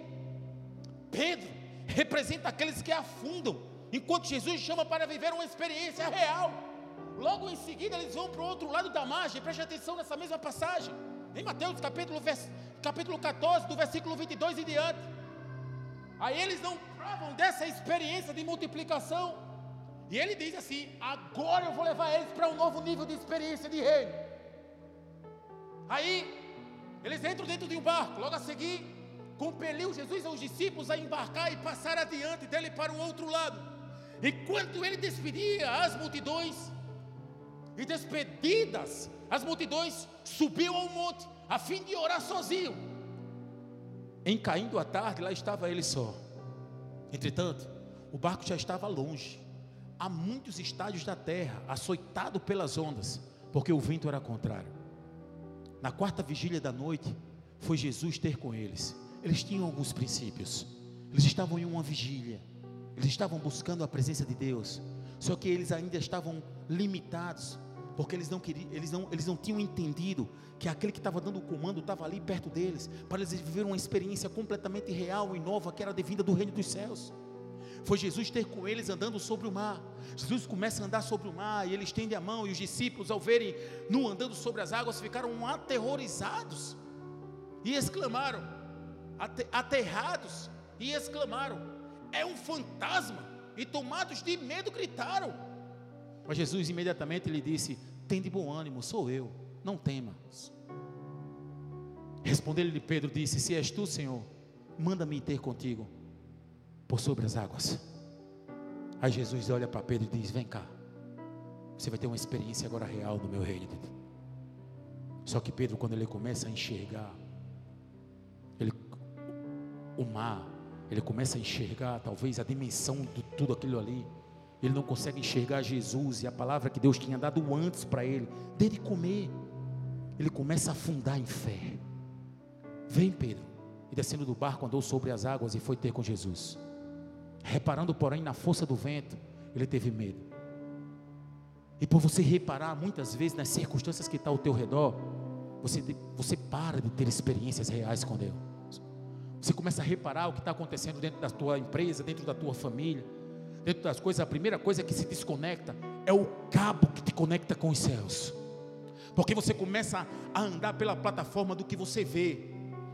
Pedro representa aqueles que afundam, enquanto Jesus chama para viver uma experiência real. Logo em seguida, eles vão para o outro lado da margem, preste atenção nessa mesma passagem, em Mateus capítulo, capítulo 14, do versículo 22 em diante. Aí eles não provam dessa experiência de multiplicação, e ele diz assim: agora eu vou levar eles para um novo nível de experiência de reino. Aí eles entram dentro de um barco, logo a seguir, compeliu Jesus aos discípulos a embarcar e passar adiante dele para o outro lado. Enquanto ele despedia as multidões, e despedidas as multidões, subiu ao monte, a fim de orar sozinho. Em caindo a tarde, lá estava ele só. Entretanto, o barco já estava longe, a muitos estádios da terra, açoitado pelas ondas, porque o vento era contrário. Na quarta vigília da noite, foi Jesus ter com eles. Eles tinham alguns princípios. Eles estavam em uma vigília. Eles estavam buscando a presença de Deus. Só que eles ainda estavam limitados, porque eles não queriam, eles não, eles não tinham entendido que aquele que estava dando o comando estava ali perto deles, para eles viverem uma experiência completamente real e nova, que era a vinda do reino dos céus. Foi Jesus ter com eles andando sobre o mar. Jesus começa a andar sobre o mar e ele estende a mão, e os discípulos, ao verem nu andando sobre as águas, ficaram aterrorizados e exclamaram, aterrados e exclamaram: É um fantasma! E tomados de medo, gritaram. Mas Jesus imediatamente lhe disse: Tem de bom ânimo, sou eu, não temas. Respondeu-lhe Pedro: Disse: Se és tu, Senhor, manda-me ter contigo por sobre as águas. Aí Jesus olha para Pedro e diz: Vem cá, você vai ter uma experiência agora real no meu reino. Só que Pedro, quando ele começa a enxergar, o mar, ele começa a enxergar talvez a dimensão de tudo aquilo ali. Ele não consegue enxergar Jesus e a palavra que Deus tinha dado antes para ele, dele comer. Ele começa a afundar em fé. Vem, Pedro. E descendo do barco, andou sobre as águas e foi ter com Jesus. Reparando, porém, na força do vento, ele teve medo. E por você reparar muitas vezes nas circunstâncias que estão ao teu redor, você, você para de ter experiências reais com Deus. Você começa a reparar o que está acontecendo dentro da tua empresa, dentro da tua família, dentro das coisas. A primeira coisa que se desconecta é o cabo que te conecta com os céus, porque você começa a andar pela plataforma do que você vê,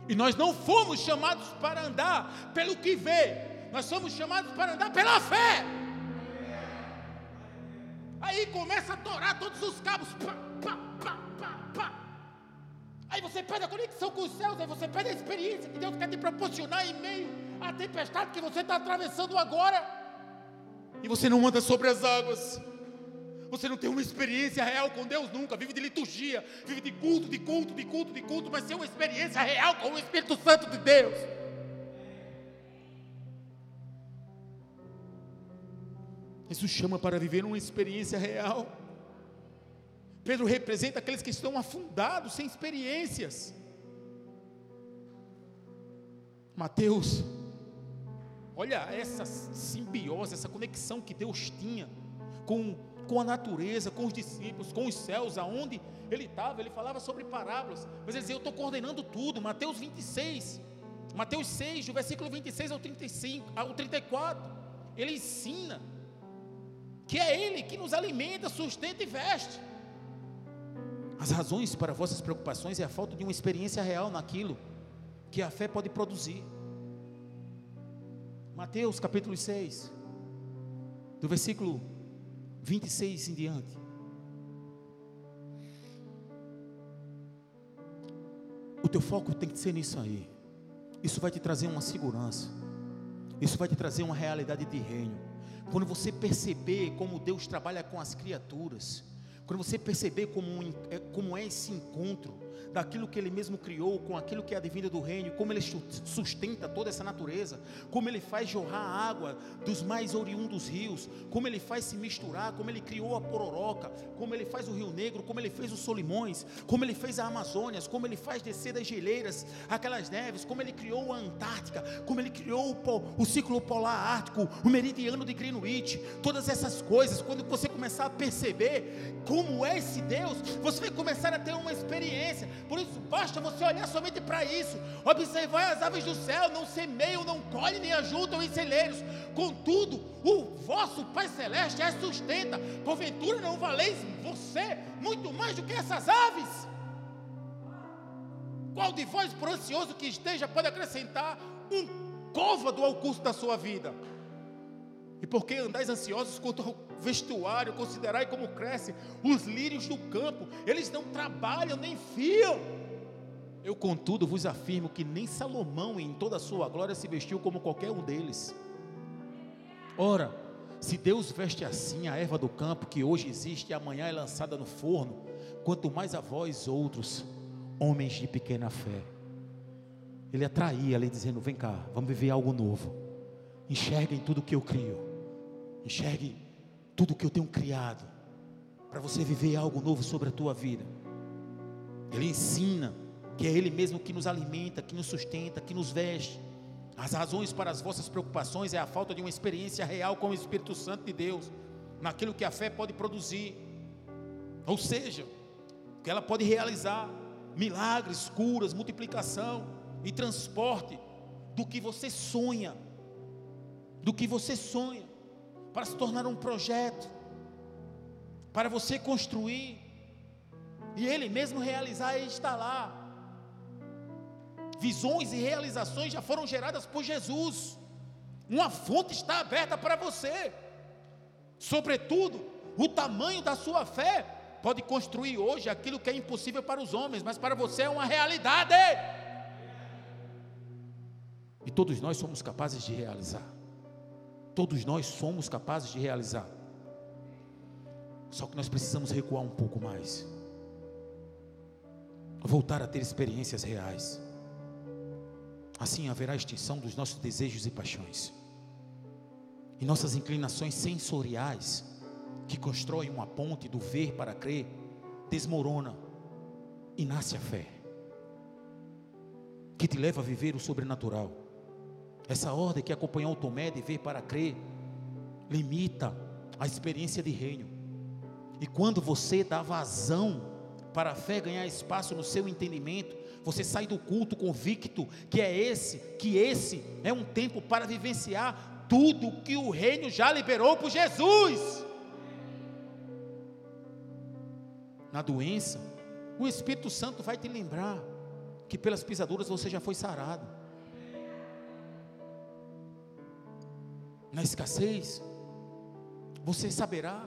e nós não fomos chamados para andar pelo que vê, nós somos chamados para andar pela fé. Aí começa a torar todos os cabos. Pá, pá, pá, pá, pá. Aí você perde a conexão com os céus, aí você perde a experiência que Deus quer te proporcionar em meio à tempestade que você está atravessando agora. E você não anda sobre as águas. Você não tem uma experiência real com Deus nunca. Vive de liturgia, vive de culto, de culto, de culto, de culto, mas tem uma experiência real com o Espírito Santo de Deus. Jesus chama para viver uma experiência real. Pedro representa aqueles que estão afundados, sem experiências. Mateus, olha essa simbiose, essa conexão que Deus tinha com, com a natureza, com os discípulos, com os céus, aonde ele estava, ele falava sobre parábolas, mas ele dizia: Eu estou coordenando tudo. Mateus 26, Mateus 6, do versículo 26 ao 35, ao 34, ele ensina que é Ele que nos alimenta, sustenta e veste. As razões para vossas preocupações é a falta de uma experiência real naquilo que a fé pode produzir. Mateus capítulo 6, do versículo 26 em diante. O teu foco tem que ser nisso aí. Isso vai te trazer uma segurança. Isso vai te trazer uma realidade de reino. Quando você perceber como Deus trabalha com as criaturas, quando você perceber como, é, como é esse encontro, daquilo que ele mesmo criou, com aquilo que é a divina do reino, como ele sustenta toda essa natureza, como ele faz jorrar água dos mais oriundos rios, como ele faz se misturar, como ele criou a pororoca, como ele faz o Rio Negro, como ele fez os Solimões, como ele fez a Amazônia, como ele faz descer das geleiras aquelas neves, como ele criou a Antártica, como ele criou o, o ciclo polar ártico, o meridiano de Greenwich, todas essas coisas, quando você começar a perceber como é esse Deus, você vai começar a ter uma experiência. Por isso, basta você olhar somente para isso. Observar as aves do céu, não semeiam, não colhem, nem ajuntam em celeiros. Contudo, o vosso Pai Celeste as sustenta. Porventura não valeis você muito mais do que essas aves? Qual de vós, por ansioso que esteja, pode acrescentar um côvado ao curso da sua vida? E por que andais ansiosos quanto ao vestuário, considerai como crescem os lírios do campo, eles não trabalham nem fiam. Eu, contudo, vos afirmo que nem Salomão, em toda a sua glória, se vestiu como qualquer um deles. Ora, se Deus veste assim a erva do campo, que hoje existe e amanhã é lançada no forno, quanto mais a vós outros, homens de pequena fé. Ele atraía ali, dizendo: Vem cá, vamos viver algo novo. Enxerguem tudo que eu crio. Enxergue tudo que eu tenho criado. Para você viver algo novo sobre a tua vida. Ele ensina que é Ele mesmo que nos alimenta, que nos sustenta, que nos veste. As razões para as vossas preocupações é a falta de uma experiência real com o Espírito Santo de Deus, naquilo que a fé pode produzir. Ou seja, que ela pode realizar milagres, curas, multiplicação e transporte do que você sonha, do que você sonha, para se tornar um projeto, para você construir, e Ele mesmo realizar e instalar. Visões e realizações já foram geradas por Jesus. Uma fonte está aberta para você. Sobretudo, o tamanho da sua fé pode construir hoje aquilo que é impossível para os homens, mas para você é uma realidade. E todos nós somos capazes de realizar. Todos nós somos capazes de realizar. Só que nós precisamos recuar um pouco mais. Voltar a ter experiências reais. Assim haverá extinção dos nossos desejos e paixões. E nossas inclinações sensoriais que constrói uma ponte do ver para crer, desmorona e nasce a fé, que te leva a viver o sobrenatural. Essa ordem que acompanhou Tomé de ver para crer, limita a experiência de reino. E quando você dá vazão para a fé ganhar espaço no seu entendimento, você sai do culto convicto que é esse, que esse é um tempo para vivenciar tudo que o reino já liberou por Jesus. na doença, o Espírito Santo vai te lembrar que pelas pisaduras você já foi sarado. Na escassez, você saberá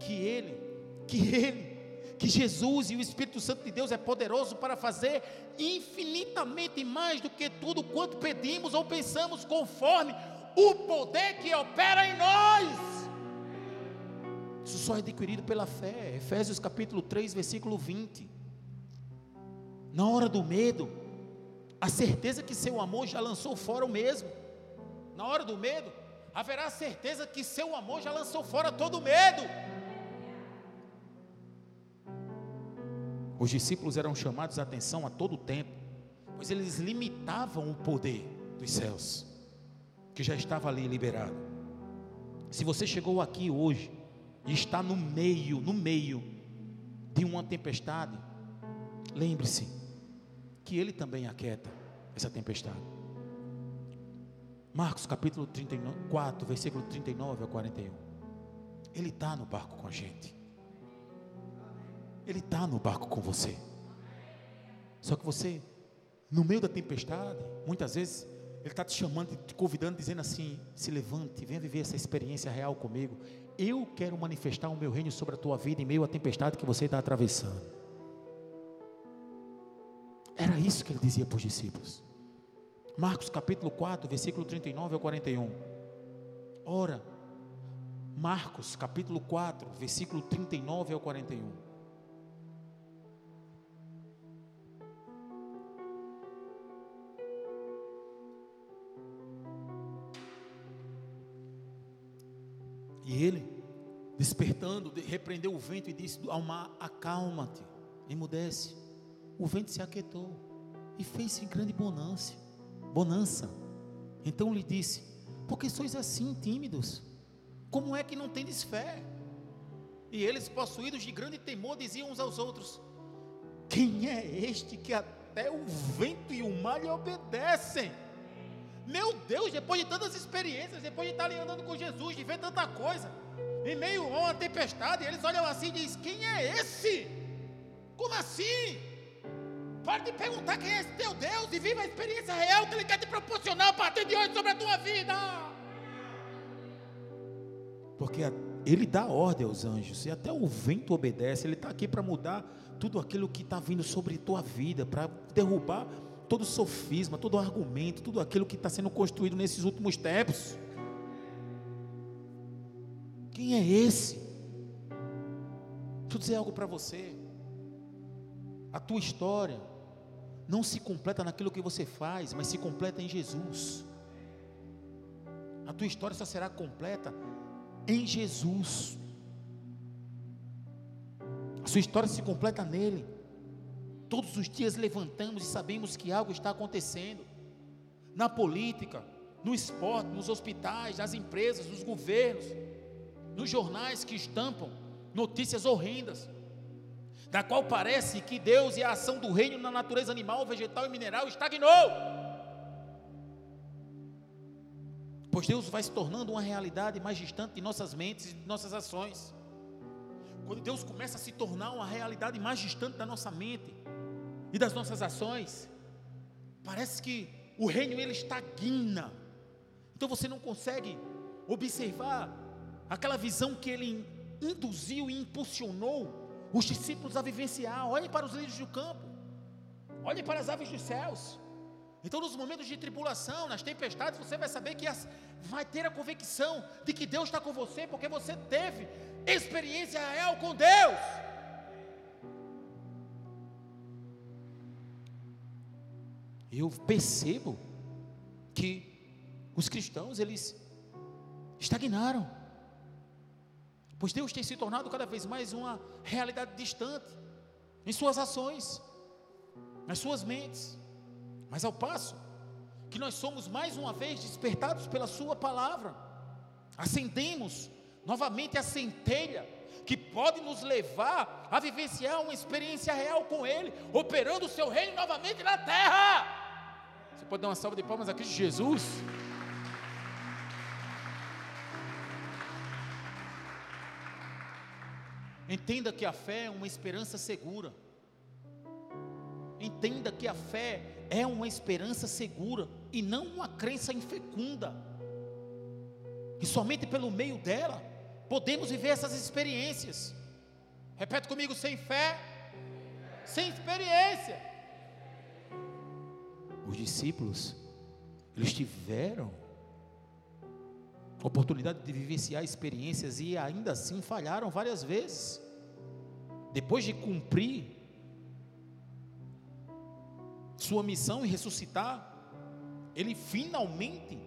que Ele, que Ele, que Jesus e o Espírito Santo de Deus é poderoso para fazer infinitamente mais do que tudo quanto pedimos ou pensamos, conforme o poder que opera em nós. Isso só é adquirido pela fé. Efésios capítulo 3, versículo 20. Na hora do medo, a certeza que seu amor já lançou fora o mesmo. Na hora do medo, haverá certeza que seu amor já lançou fora todo medo. Os discípulos eram chamados a atenção a todo tempo, pois eles limitavam o poder dos céus, que já estava ali liberado. Se você chegou aqui hoje, e está no meio, no meio de uma tempestade, lembre-se que ele também aquieta essa tempestade. Marcos capítulo 34, versículo 39 a 41. Ele está no barco com a gente. Ele está no barco com você. Só que você, no meio da tempestade, muitas vezes, Ele está te chamando, te convidando, dizendo assim: se levante, venha viver essa experiência real comigo. Eu quero manifestar o meu reino sobre a tua vida em meio à tempestade que você está atravessando. Era isso que ele dizia para os discípulos. Marcos capítulo 4, versículo 39 ao 41. Ora, Marcos capítulo 4, versículo 39 ao 41. E ele, despertando, repreendeu o vento e disse ao mar: Acalma-te, emudece. O vento se aquietou e fez-se grande bonança bonança. Então lhe disse: Por que sois assim tímidos? Como é que não tendes fé? E eles, possuídos de grande temor, diziam uns aos outros: Quem é este que até o vento e o mar lhe obedecem? Meu Deus, depois de tantas experiências, depois de estarem andando com Jesus, de ver tanta coisa, em meio a uma tempestade, eles olham assim e dizem: Quem é esse? Como assim? Para de perguntar quem é esse teu Deus e viva a experiência real que Ele quer te proporcionar a partir de hoje sobre a tua vida. Porque Ele dá ordem aos anjos, e até o vento obedece, Ele está aqui para mudar tudo aquilo que está vindo sobre tua vida, para derrubar todo sofisma, todo argumento, tudo aquilo que está sendo construído nesses últimos tempos. Quem é esse? Deixa eu dizer algo para você. A tua história não se completa naquilo que você faz, mas se completa em Jesus. A tua história só será completa em Jesus. A sua história se completa nele. Todos os dias levantamos e sabemos que algo está acontecendo. Na política, no esporte, nos hospitais, nas empresas, nos governos, nos jornais que estampam notícias horrendas, da qual parece que Deus e a ação do reino na natureza animal, vegetal e mineral estagnou. Pois Deus vai se tornando uma realidade mais distante de nossas mentes e de nossas ações. Quando Deus começa a se tornar uma realidade mais distante da nossa mente e das nossas ações, parece que o reino ele estagna. Então você não consegue observar aquela visão que ele induziu e impulsionou os discípulos a vivenciar. Olhem para os lírios do campo, olhem para as aves dos céus. Então, nos momentos de tribulação, nas tempestades, você vai saber que as, vai ter a convicção de que Deus está com você, porque você teve experiência real com Deus. Eu percebo que os cristãos eles estagnaram. Pois Deus tem se tornado cada vez mais uma realidade distante em suas ações, nas suas mentes. Mas ao passo que nós somos mais uma vez despertados pela Sua palavra, acendemos novamente a centelha que pode nos levar a vivenciar uma experiência real com Ele, operando o Seu reino novamente na terra. Você pode dar uma salva de palmas a Cristo Jesus? Entenda que a fé é uma esperança segura. Entenda que a fé é uma esperança segura e não uma crença infecunda. E somente pelo meio dela podemos viver essas experiências. Repete comigo: sem fé, sem experiência. Os discípulos, eles tiveram oportunidade de vivenciar experiências e ainda assim falharam várias vezes. Depois de cumprir sua missão em ressuscitar, ele finalmente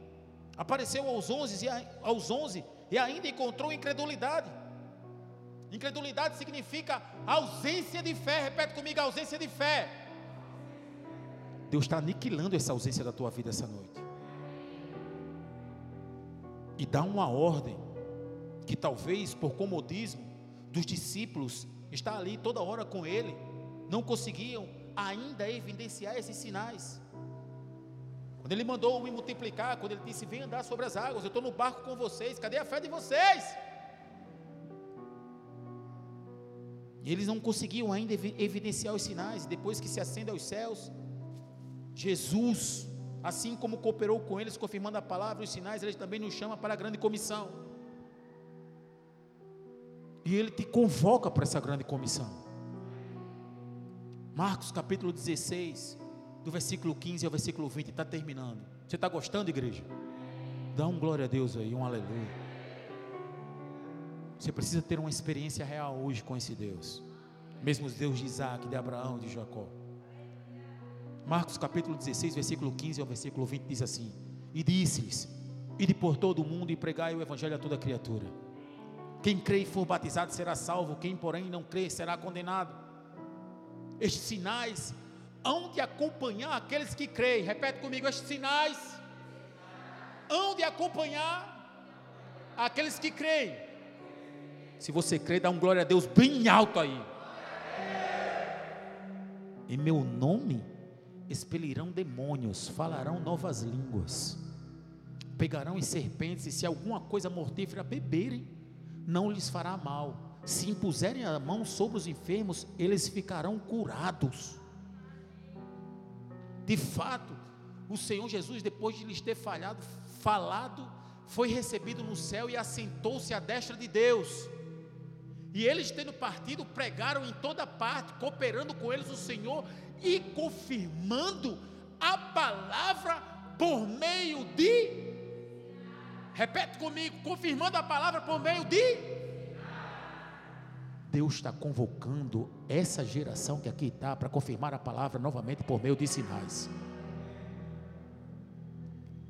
apareceu aos 11 e, aos 11 e ainda encontrou incredulidade. Incredulidade significa ausência de fé. Repete comigo: ausência de fé. Deus está aniquilando essa ausência da tua vida essa noite e dá uma ordem que talvez por comodismo dos discípulos está ali toda hora com ele, não conseguiam ainda evidenciar esses sinais. Quando ele mandou me multiplicar, quando ele disse: Vem andar sobre as águas, eu estou no barco com vocês, cadê a fé de vocês? E eles não conseguiam ainda evidenciar os sinais, depois que se acende aos céus, Jesus Assim como cooperou com eles, confirmando a palavra e os sinais, ele também nos chama para a grande comissão. E ele te convoca para essa grande comissão. Marcos capítulo 16, do versículo 15 ao versículo 20, está terminando. Você está gostando, igreja? Dá um glória a Deus aí, um aleluia. Você precisa ter uma experiência real hoje com esse Deus. Mesmo os Deus de Isaac, de Abraão, de Jacó. Marcos capítulo 16, versículo 15 ao versículo 20 diz assim: E disse-lhes: Ide por todo o mundo e pregai o evangelho a toda criatura. Quem crê e for batizado será salvo, quem, porém, não crê será condenado. Estes sinais hão de acompanhar aqueles que creem. Repete comigo: estes sinais hão de acompanhar aqueles que creem. Se você crê, dá um glória a Deus bem alto aí. Em meu nome expelirão demônios, falarão novas línguas, pegarão em serpentes, e se alguma coisa mortífera beberem, não lhes fará mal. Se impuserem a mão sobre os enfermos, eles ficarão curados. De fato, o Senhor Jesus, depois de lhes ter falhado, falado, foi recebido no céu e assentou-se à destra de Deus. E eles, tendo partido, pregaram em toda parte, cooperando com eles o Senhor e confirmando a palavra por meio de. Repete comigo, confirmando a palavra por meio de. Deus está convocando essa geração que aqui está para confirmar a palavra novamente por meio de sinais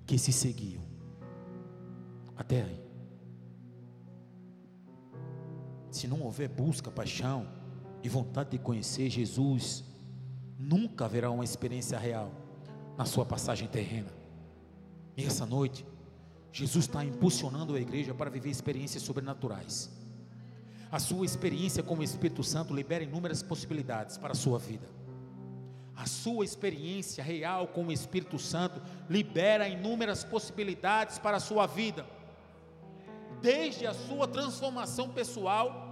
que se seguiam. Até aí. Se não houver busca, paixão e vontade de conhecer Jesus, nunca haverá uma experiência real na sua passagem terrena. E essa noite, Jesus está impulsionando a igreja para viver experiências sobrenaturais. A sua experiência com o Espírito Santo libera inúmeras possibilidades para a sua vida. A sua experiência real com o Espírito Santo libera inúmeras possibilidades para a sua vida. Desde a sua transformação pessoal,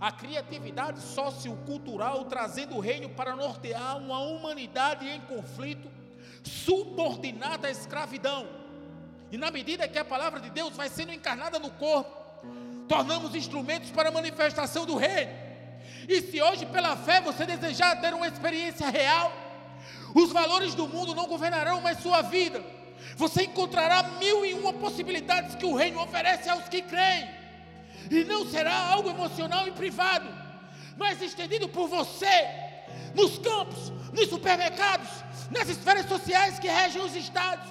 a criatividade sociocultural trazendo o reino para nortear uma humanidade em conflito, subordinada à escravidão. E na medida que a palavra de Deus vai sendo encarnada no corpo, tornamos instrumentos para a manifestação do reino. E se hoje, pela fé, você desejar ter uma experiência real, os valores do mundo não governarão mais sua vida. Você encontrará mil e uma possibilidades que o reino oferece aos que creem e não será algo emocional e privado, mas estendido por você, nos campos, nos supermercados, nas esferas sociais que regem os estados,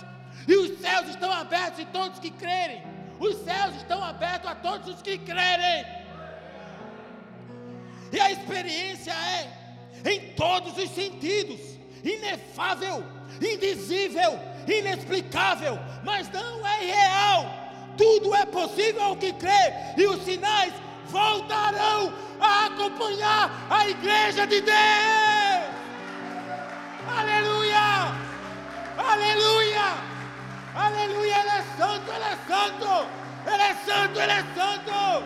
e os céus estão abertos a todos que crerem, os céus estão abertos a todos os que crerem, e a experiência é, em todos os sentidos, inefável, indizível, inexplicável, mas não é real tudo é possível ao que crê, e os sinais voltarão a acompanhar a igreja de Deus. Aleluia! Aleluia! Aleluia! Ele é santo, ele é santo! Ele é santo, ele é santo!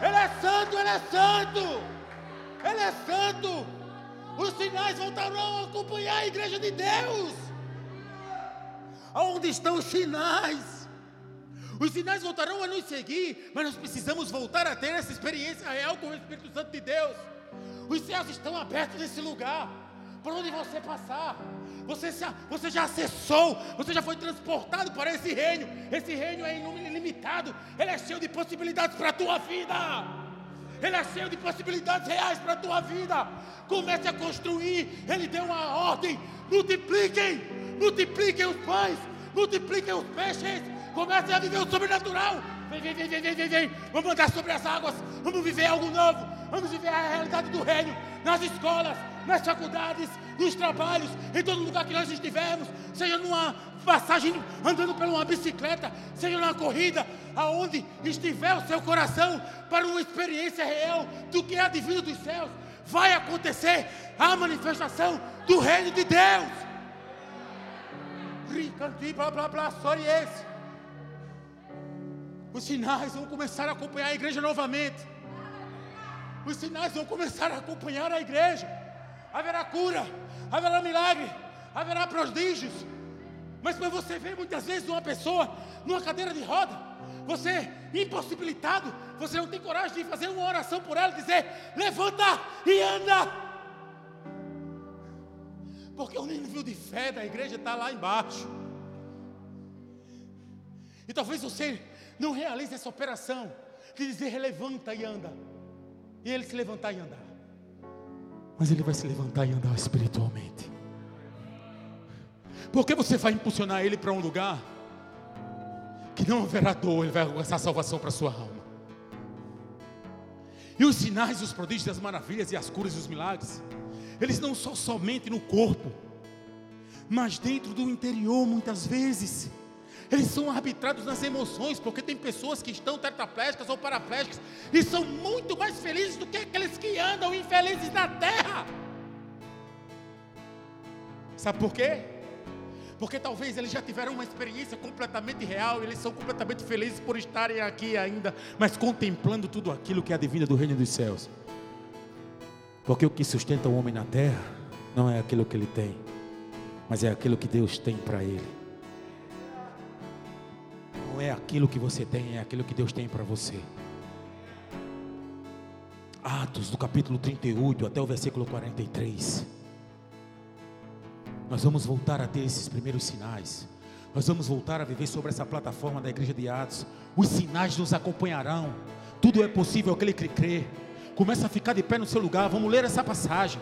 Ele é santo, ele é santo! Ele é santo! Os sinais voltarão a acompanhar a igreja de Deus. Onde estão os sinais? Os sinais voltarão a nos seguir, mas nós precisamos voltar a ter essa experiência real com o Espírito Santo de Deus. Os céus estão abertos nesse lugar, por onde você passar. Você, já, você já acessou, você já foi transportado para esse reino. Esse reino é ilimitado, ele é cheio de possibilidades para a tua vida. Ele é cheio de possibilidades reais para a tua vida. Comece a construir. Ele deu uma ordem: multipliquem, multipliquem os pães, multipliquem os peixes Comece a viver o sobrenatural. Vem, vem, vem, vem, vem, vem. Vamos andar sobre as águas. Vamos viver algo novo. Vamos viver a realidade do reino. Nas escolas, nas faculdades, nos trabalhos, em todo lugar que nós estivermos. Seja numa passagem andando por uma bicicleta, seja numa corrida, aonde estiver o seu coração para uma experiência real do que é divino dos céus. Vai acontecer a manifestação do reino de Deus. Ricanti, blá blá blá, só esse. Os sinais vão começar a acompanhar a igreja novamente. Os sinais vão começar a acompanhar a igreja. Haverá cura, haverá milagre, haverá prodígios. Mas quando você vê muitas vezes uma pessoa numa cadeira de roda, você impossibilitado, você não tem coragem de fazer uma oração por ela, dizer: levanta e anda. Porque o nível de fé da igreja está lá embaixo. E talvez você não realize essa operação de dizer levanta e anda. E ele se levantar e andar. Mas ele vai se levantar e andar espiritualmente. Porque você vai impulsionar ele para um lugar que não haverá dor, ele vai alcançar salvação para a sua alma. E os sinais, os prodígios, as maravilhas e as curas e os milagres, eles não são somente no corpo, mas dentro do interior, muitas vezes. Eles são arbitrados nas emoções, porque tem pessoas que estão tetraplégicas ou paraplégicas e são muito mais felizes do que aqueles que andam infelizes na terra. Sabe por quê? Porque talvez eles já tiveram uma experiência completamente real, eles são completamente felizes por estarem aqui ainda, mas contemplando tudo aquilo que é a divina do reino dos céus. Porque o que sustenta o homem na terra não é aquilo que ele tem, mas é aquilo que Deus tem para ele. Não é aquilo que você tem, é aquilo que Deus tem para você. Atos, do capítulo 38 até o versículo 43. Nós vamos voltar a ter esses primeiros sinais. Nós vamos voltar a viver sobre essa plataforma da igreja de Atos. Os sinais nos acompanharão. Tudo é possível aquele que crê. Começa a ficar de pé no seu lugar. Vamos ler essa passagem.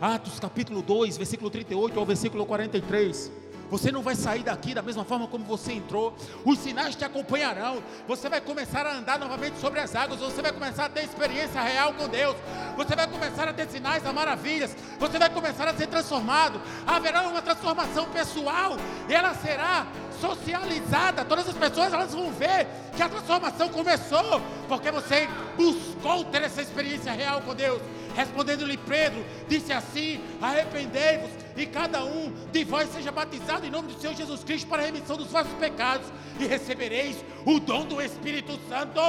Atos capítulo 2, versículo 38 ao versículo 43. Você não vai sair daqui da mesma forma como você entrou. Os sinais te acompanharão. Você vai começar a andar novamente sobre as águas. Você vai começar a ter experiência real com Deus. Você vai começar a ter sinais da maravilhas. Você vai começar a ser transformado. Haverá uma transformação pessoal. E ela será socializada. Todas as pessoas elas vão ver que a transformação começou porque você buscou ter essa experiência real com Deus. Respondendo-lhe Pedro, disse assim: Arrependei-vos e cada um de vós seja batizado em nome do Senhor Jesus Cristo para a remissão dos vossos pecados e recebereis o dom do Espírito Santo,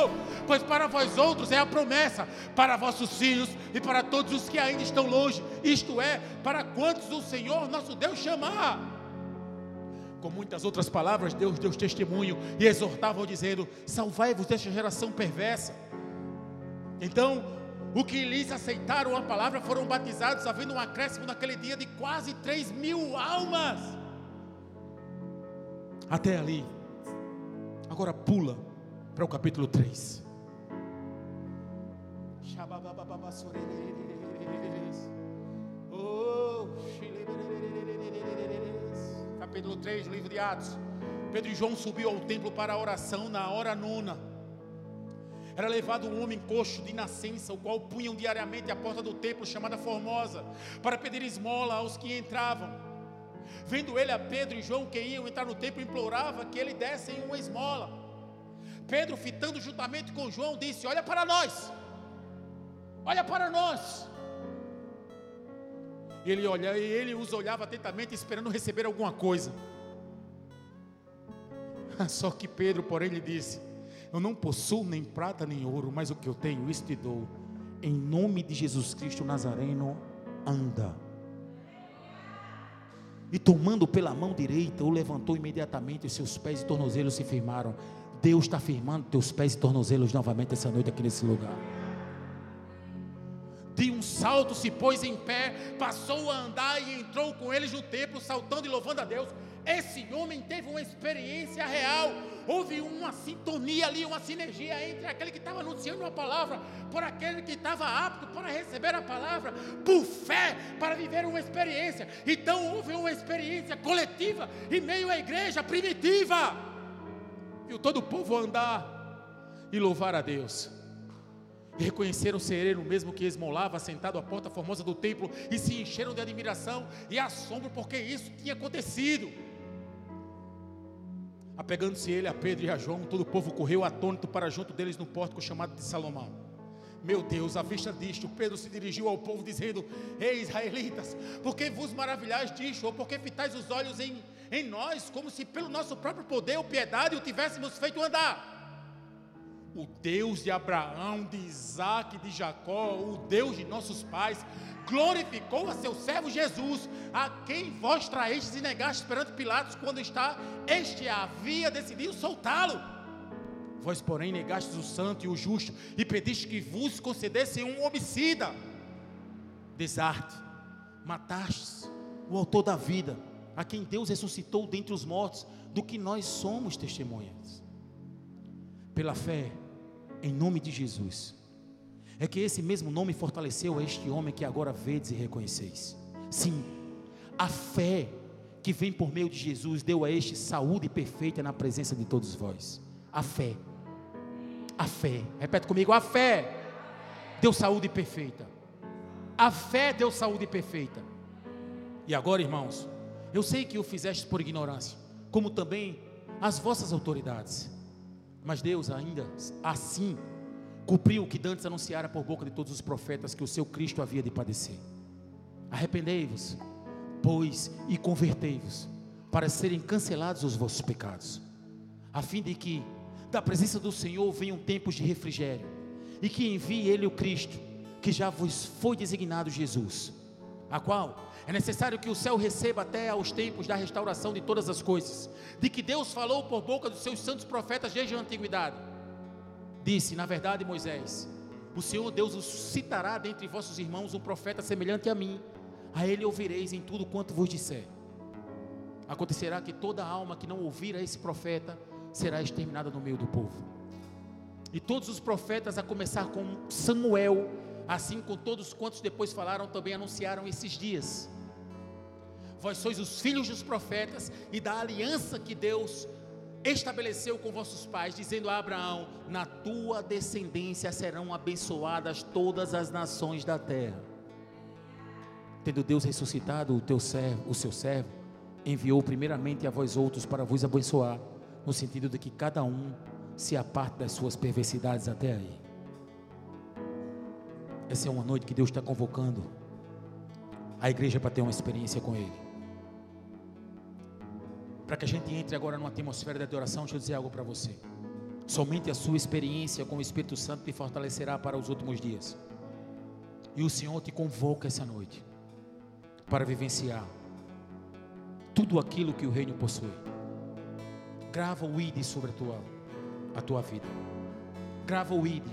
pois para vós outros é a promessa, para vossos filhos e para todos os que ainda estão longe, isto é, para quantos o Senhor nosso Deus chamar. Com muitas outras palavras, Deus deu testemunho e exortava, dizendo: Salvai-vos desta geração perversa. Então, o que lhes aceitaram a palavra foram batizados, havendo um acréscimo naquele dia de quase 3 mil almas. Até ali. Agora pula para o capítulo 3. capítulo 3 do livro de Atos. Pedro e João subiu ao templo para a oração na hora nona era levado um homem coxo de nascença, o qual punham diariamente à porta do templo chamada Formosa, para pedir esmola aos que entravam. Vendo ele a Pedro e João que iam entrar no templo, implorava que ele dessem uma esmola. Pedro, fitando juntamente com João, disse: Olha para nós, olha para nós. Ele, olha, e ele os olhava atentamente, esperando receber alguma coisa. [laughs] Só que Pedro, porém, lhe disse: eu não possuo nem prata nem ouro, mas o que eu tenho, isso te dou. Em nome de Jesus Cristo Nazareno, anda. E tomando pela mão direita, o levantou imediatamente, os seus pés e tornozelos se firmaram. Deus está firmando teus pés e tornozelos novamente essa noite aqui nesse lugar. De um salto se pôs em pé, passou a andar e entrou com eles no templo, saltando e louvando a Deus. Esse homem teve uma experiência real. Houve uma sintonia ali, uma sinergia entre aquele que estava anunciando a palavra, por aquele que estava apto para receber a palavra, por fé, para viver uma experiência. Então houve uma experiência coletiva em meio à igreja primitiva. Viu todo o povo andar e louvar a Deus. E reconheceram o mesmo que esmolava sentado à porta formosa do templo e se encheram de admiração e assombro porque isso tinha acontecido. Apegando-se ele a Pedro e a João, todo o povo correu atônito para junto deles no pórtico chamado de Salomão. Meu Deus, à vista disto, Pedro se dirigiu ao povo, dizendo: Ei, israelitas, por que vos maravilhais disto? Ou por que fitais os olhos em, em nós, como se pelo nosso próprio poder ou piedade o tivéssemos feito andar? O Deus de Abraão, de Isaac, de Jacó, o Deus de nossos pais, glorificou a seu servo Jesus, a quem vós traístes e negastes perante Pilatos, quando está, este havia decidido soltá-lo. Vós, porém, negastes o santo e o justo, e pediste que vos concedesse um homicida. Desarte, matastes o autor da vida, a quem Deus ressuscitou dentre os mortos, do que nós somos testemunhas. Pela fé, em nome de Jesus é que esse mesmo nome fortaleceu a este homem que agora vedes e reconheceis. Sim, a fé que vem por meio de Jesus deu a este saúde perfeita na presença de todos vós. A fé. A fé. Repete comigo, a fé. deu saúde perfeita. A fé deu saúde perfeita. E agora, irmãos, eu sei que o fizeste por ignorância, como também as vossas autoridades. Mas Deus ainda assim cumpriu o que Dantes anunciara por boca de todos os profetas que o seu Cristo havia de padecer. Arrependei-vos, pois, e convertei-vos, para serem cancelados os vossos pecados, a fim de que da presença do Senhor venham tempos de refrigério, e que envie Ele o Cristo, que já vos foi designado Jesus, a qual é necessário que o céu receba até aos tempos da restauração de todas as coisas, de que Deus falou por boca dos seus santos profetas desde a antiguidade. Disse, na verdade, Moisés: O Senhor Deus os citará dentre vossos irmãos um profeta semelhante a mim, a ele ouvireis em tudo quanto vos disser. Acontecerá que toda alma que não ouvir a esse profeta será exterminada no meio do povo. E todos os profetas, a começar com Samuel, assim com todos quantos depois falaram, também anunciaram esses dias. Vós sois os filhos dos profetas e da aliança que Deus estabeleceu com vossos pais, dizendo a Abraão: Na tua descendência serão abençoadas todas as nações da terra. Tendo Deus ressuscitado o teu servo, o seu servo, enviou primeiramente a vós outros para vos abençoar, no sentido de que cada um se aparte das suas perversidades até aí. Essa é uma noite que Deus está convocando a igreja para ter uma experiência com Ele. Para que a gente entre agora numa atmosfera de adoração, deixa eu dizer algo para você. Somente a sua experiência com o Espírito Santo te fortalecerá para os últimos dias. E o Senhor te convoca essa noite para vivenciar tudo aquilo que o reino possui. Grava o ID sobre a tua, a tua vida. Grava o ID.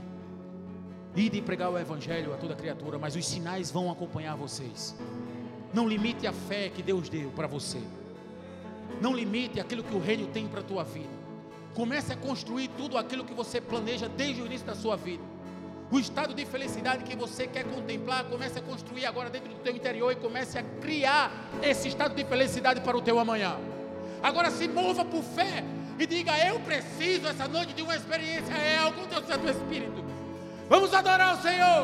Ide pregar o evangelho a toda criatura, mas os sinais vão acompanhar vocês. Não limite a fé que Deus deu para você. Não limite aquilo que o reino tem para a tua vida. Comece a construir tudo aquilo que você planeja desde o início da sua vida. O estado de felicidade que você quer contemplar, comece a construir agora dentro do teu interior e comece a criar esse estado de felicidade para o teu amanhã. Agora se mova por fé e diga: Eu preciso essa noite de uma experiência real com o teu Santo Espírito. Vamos adorar o Senhor.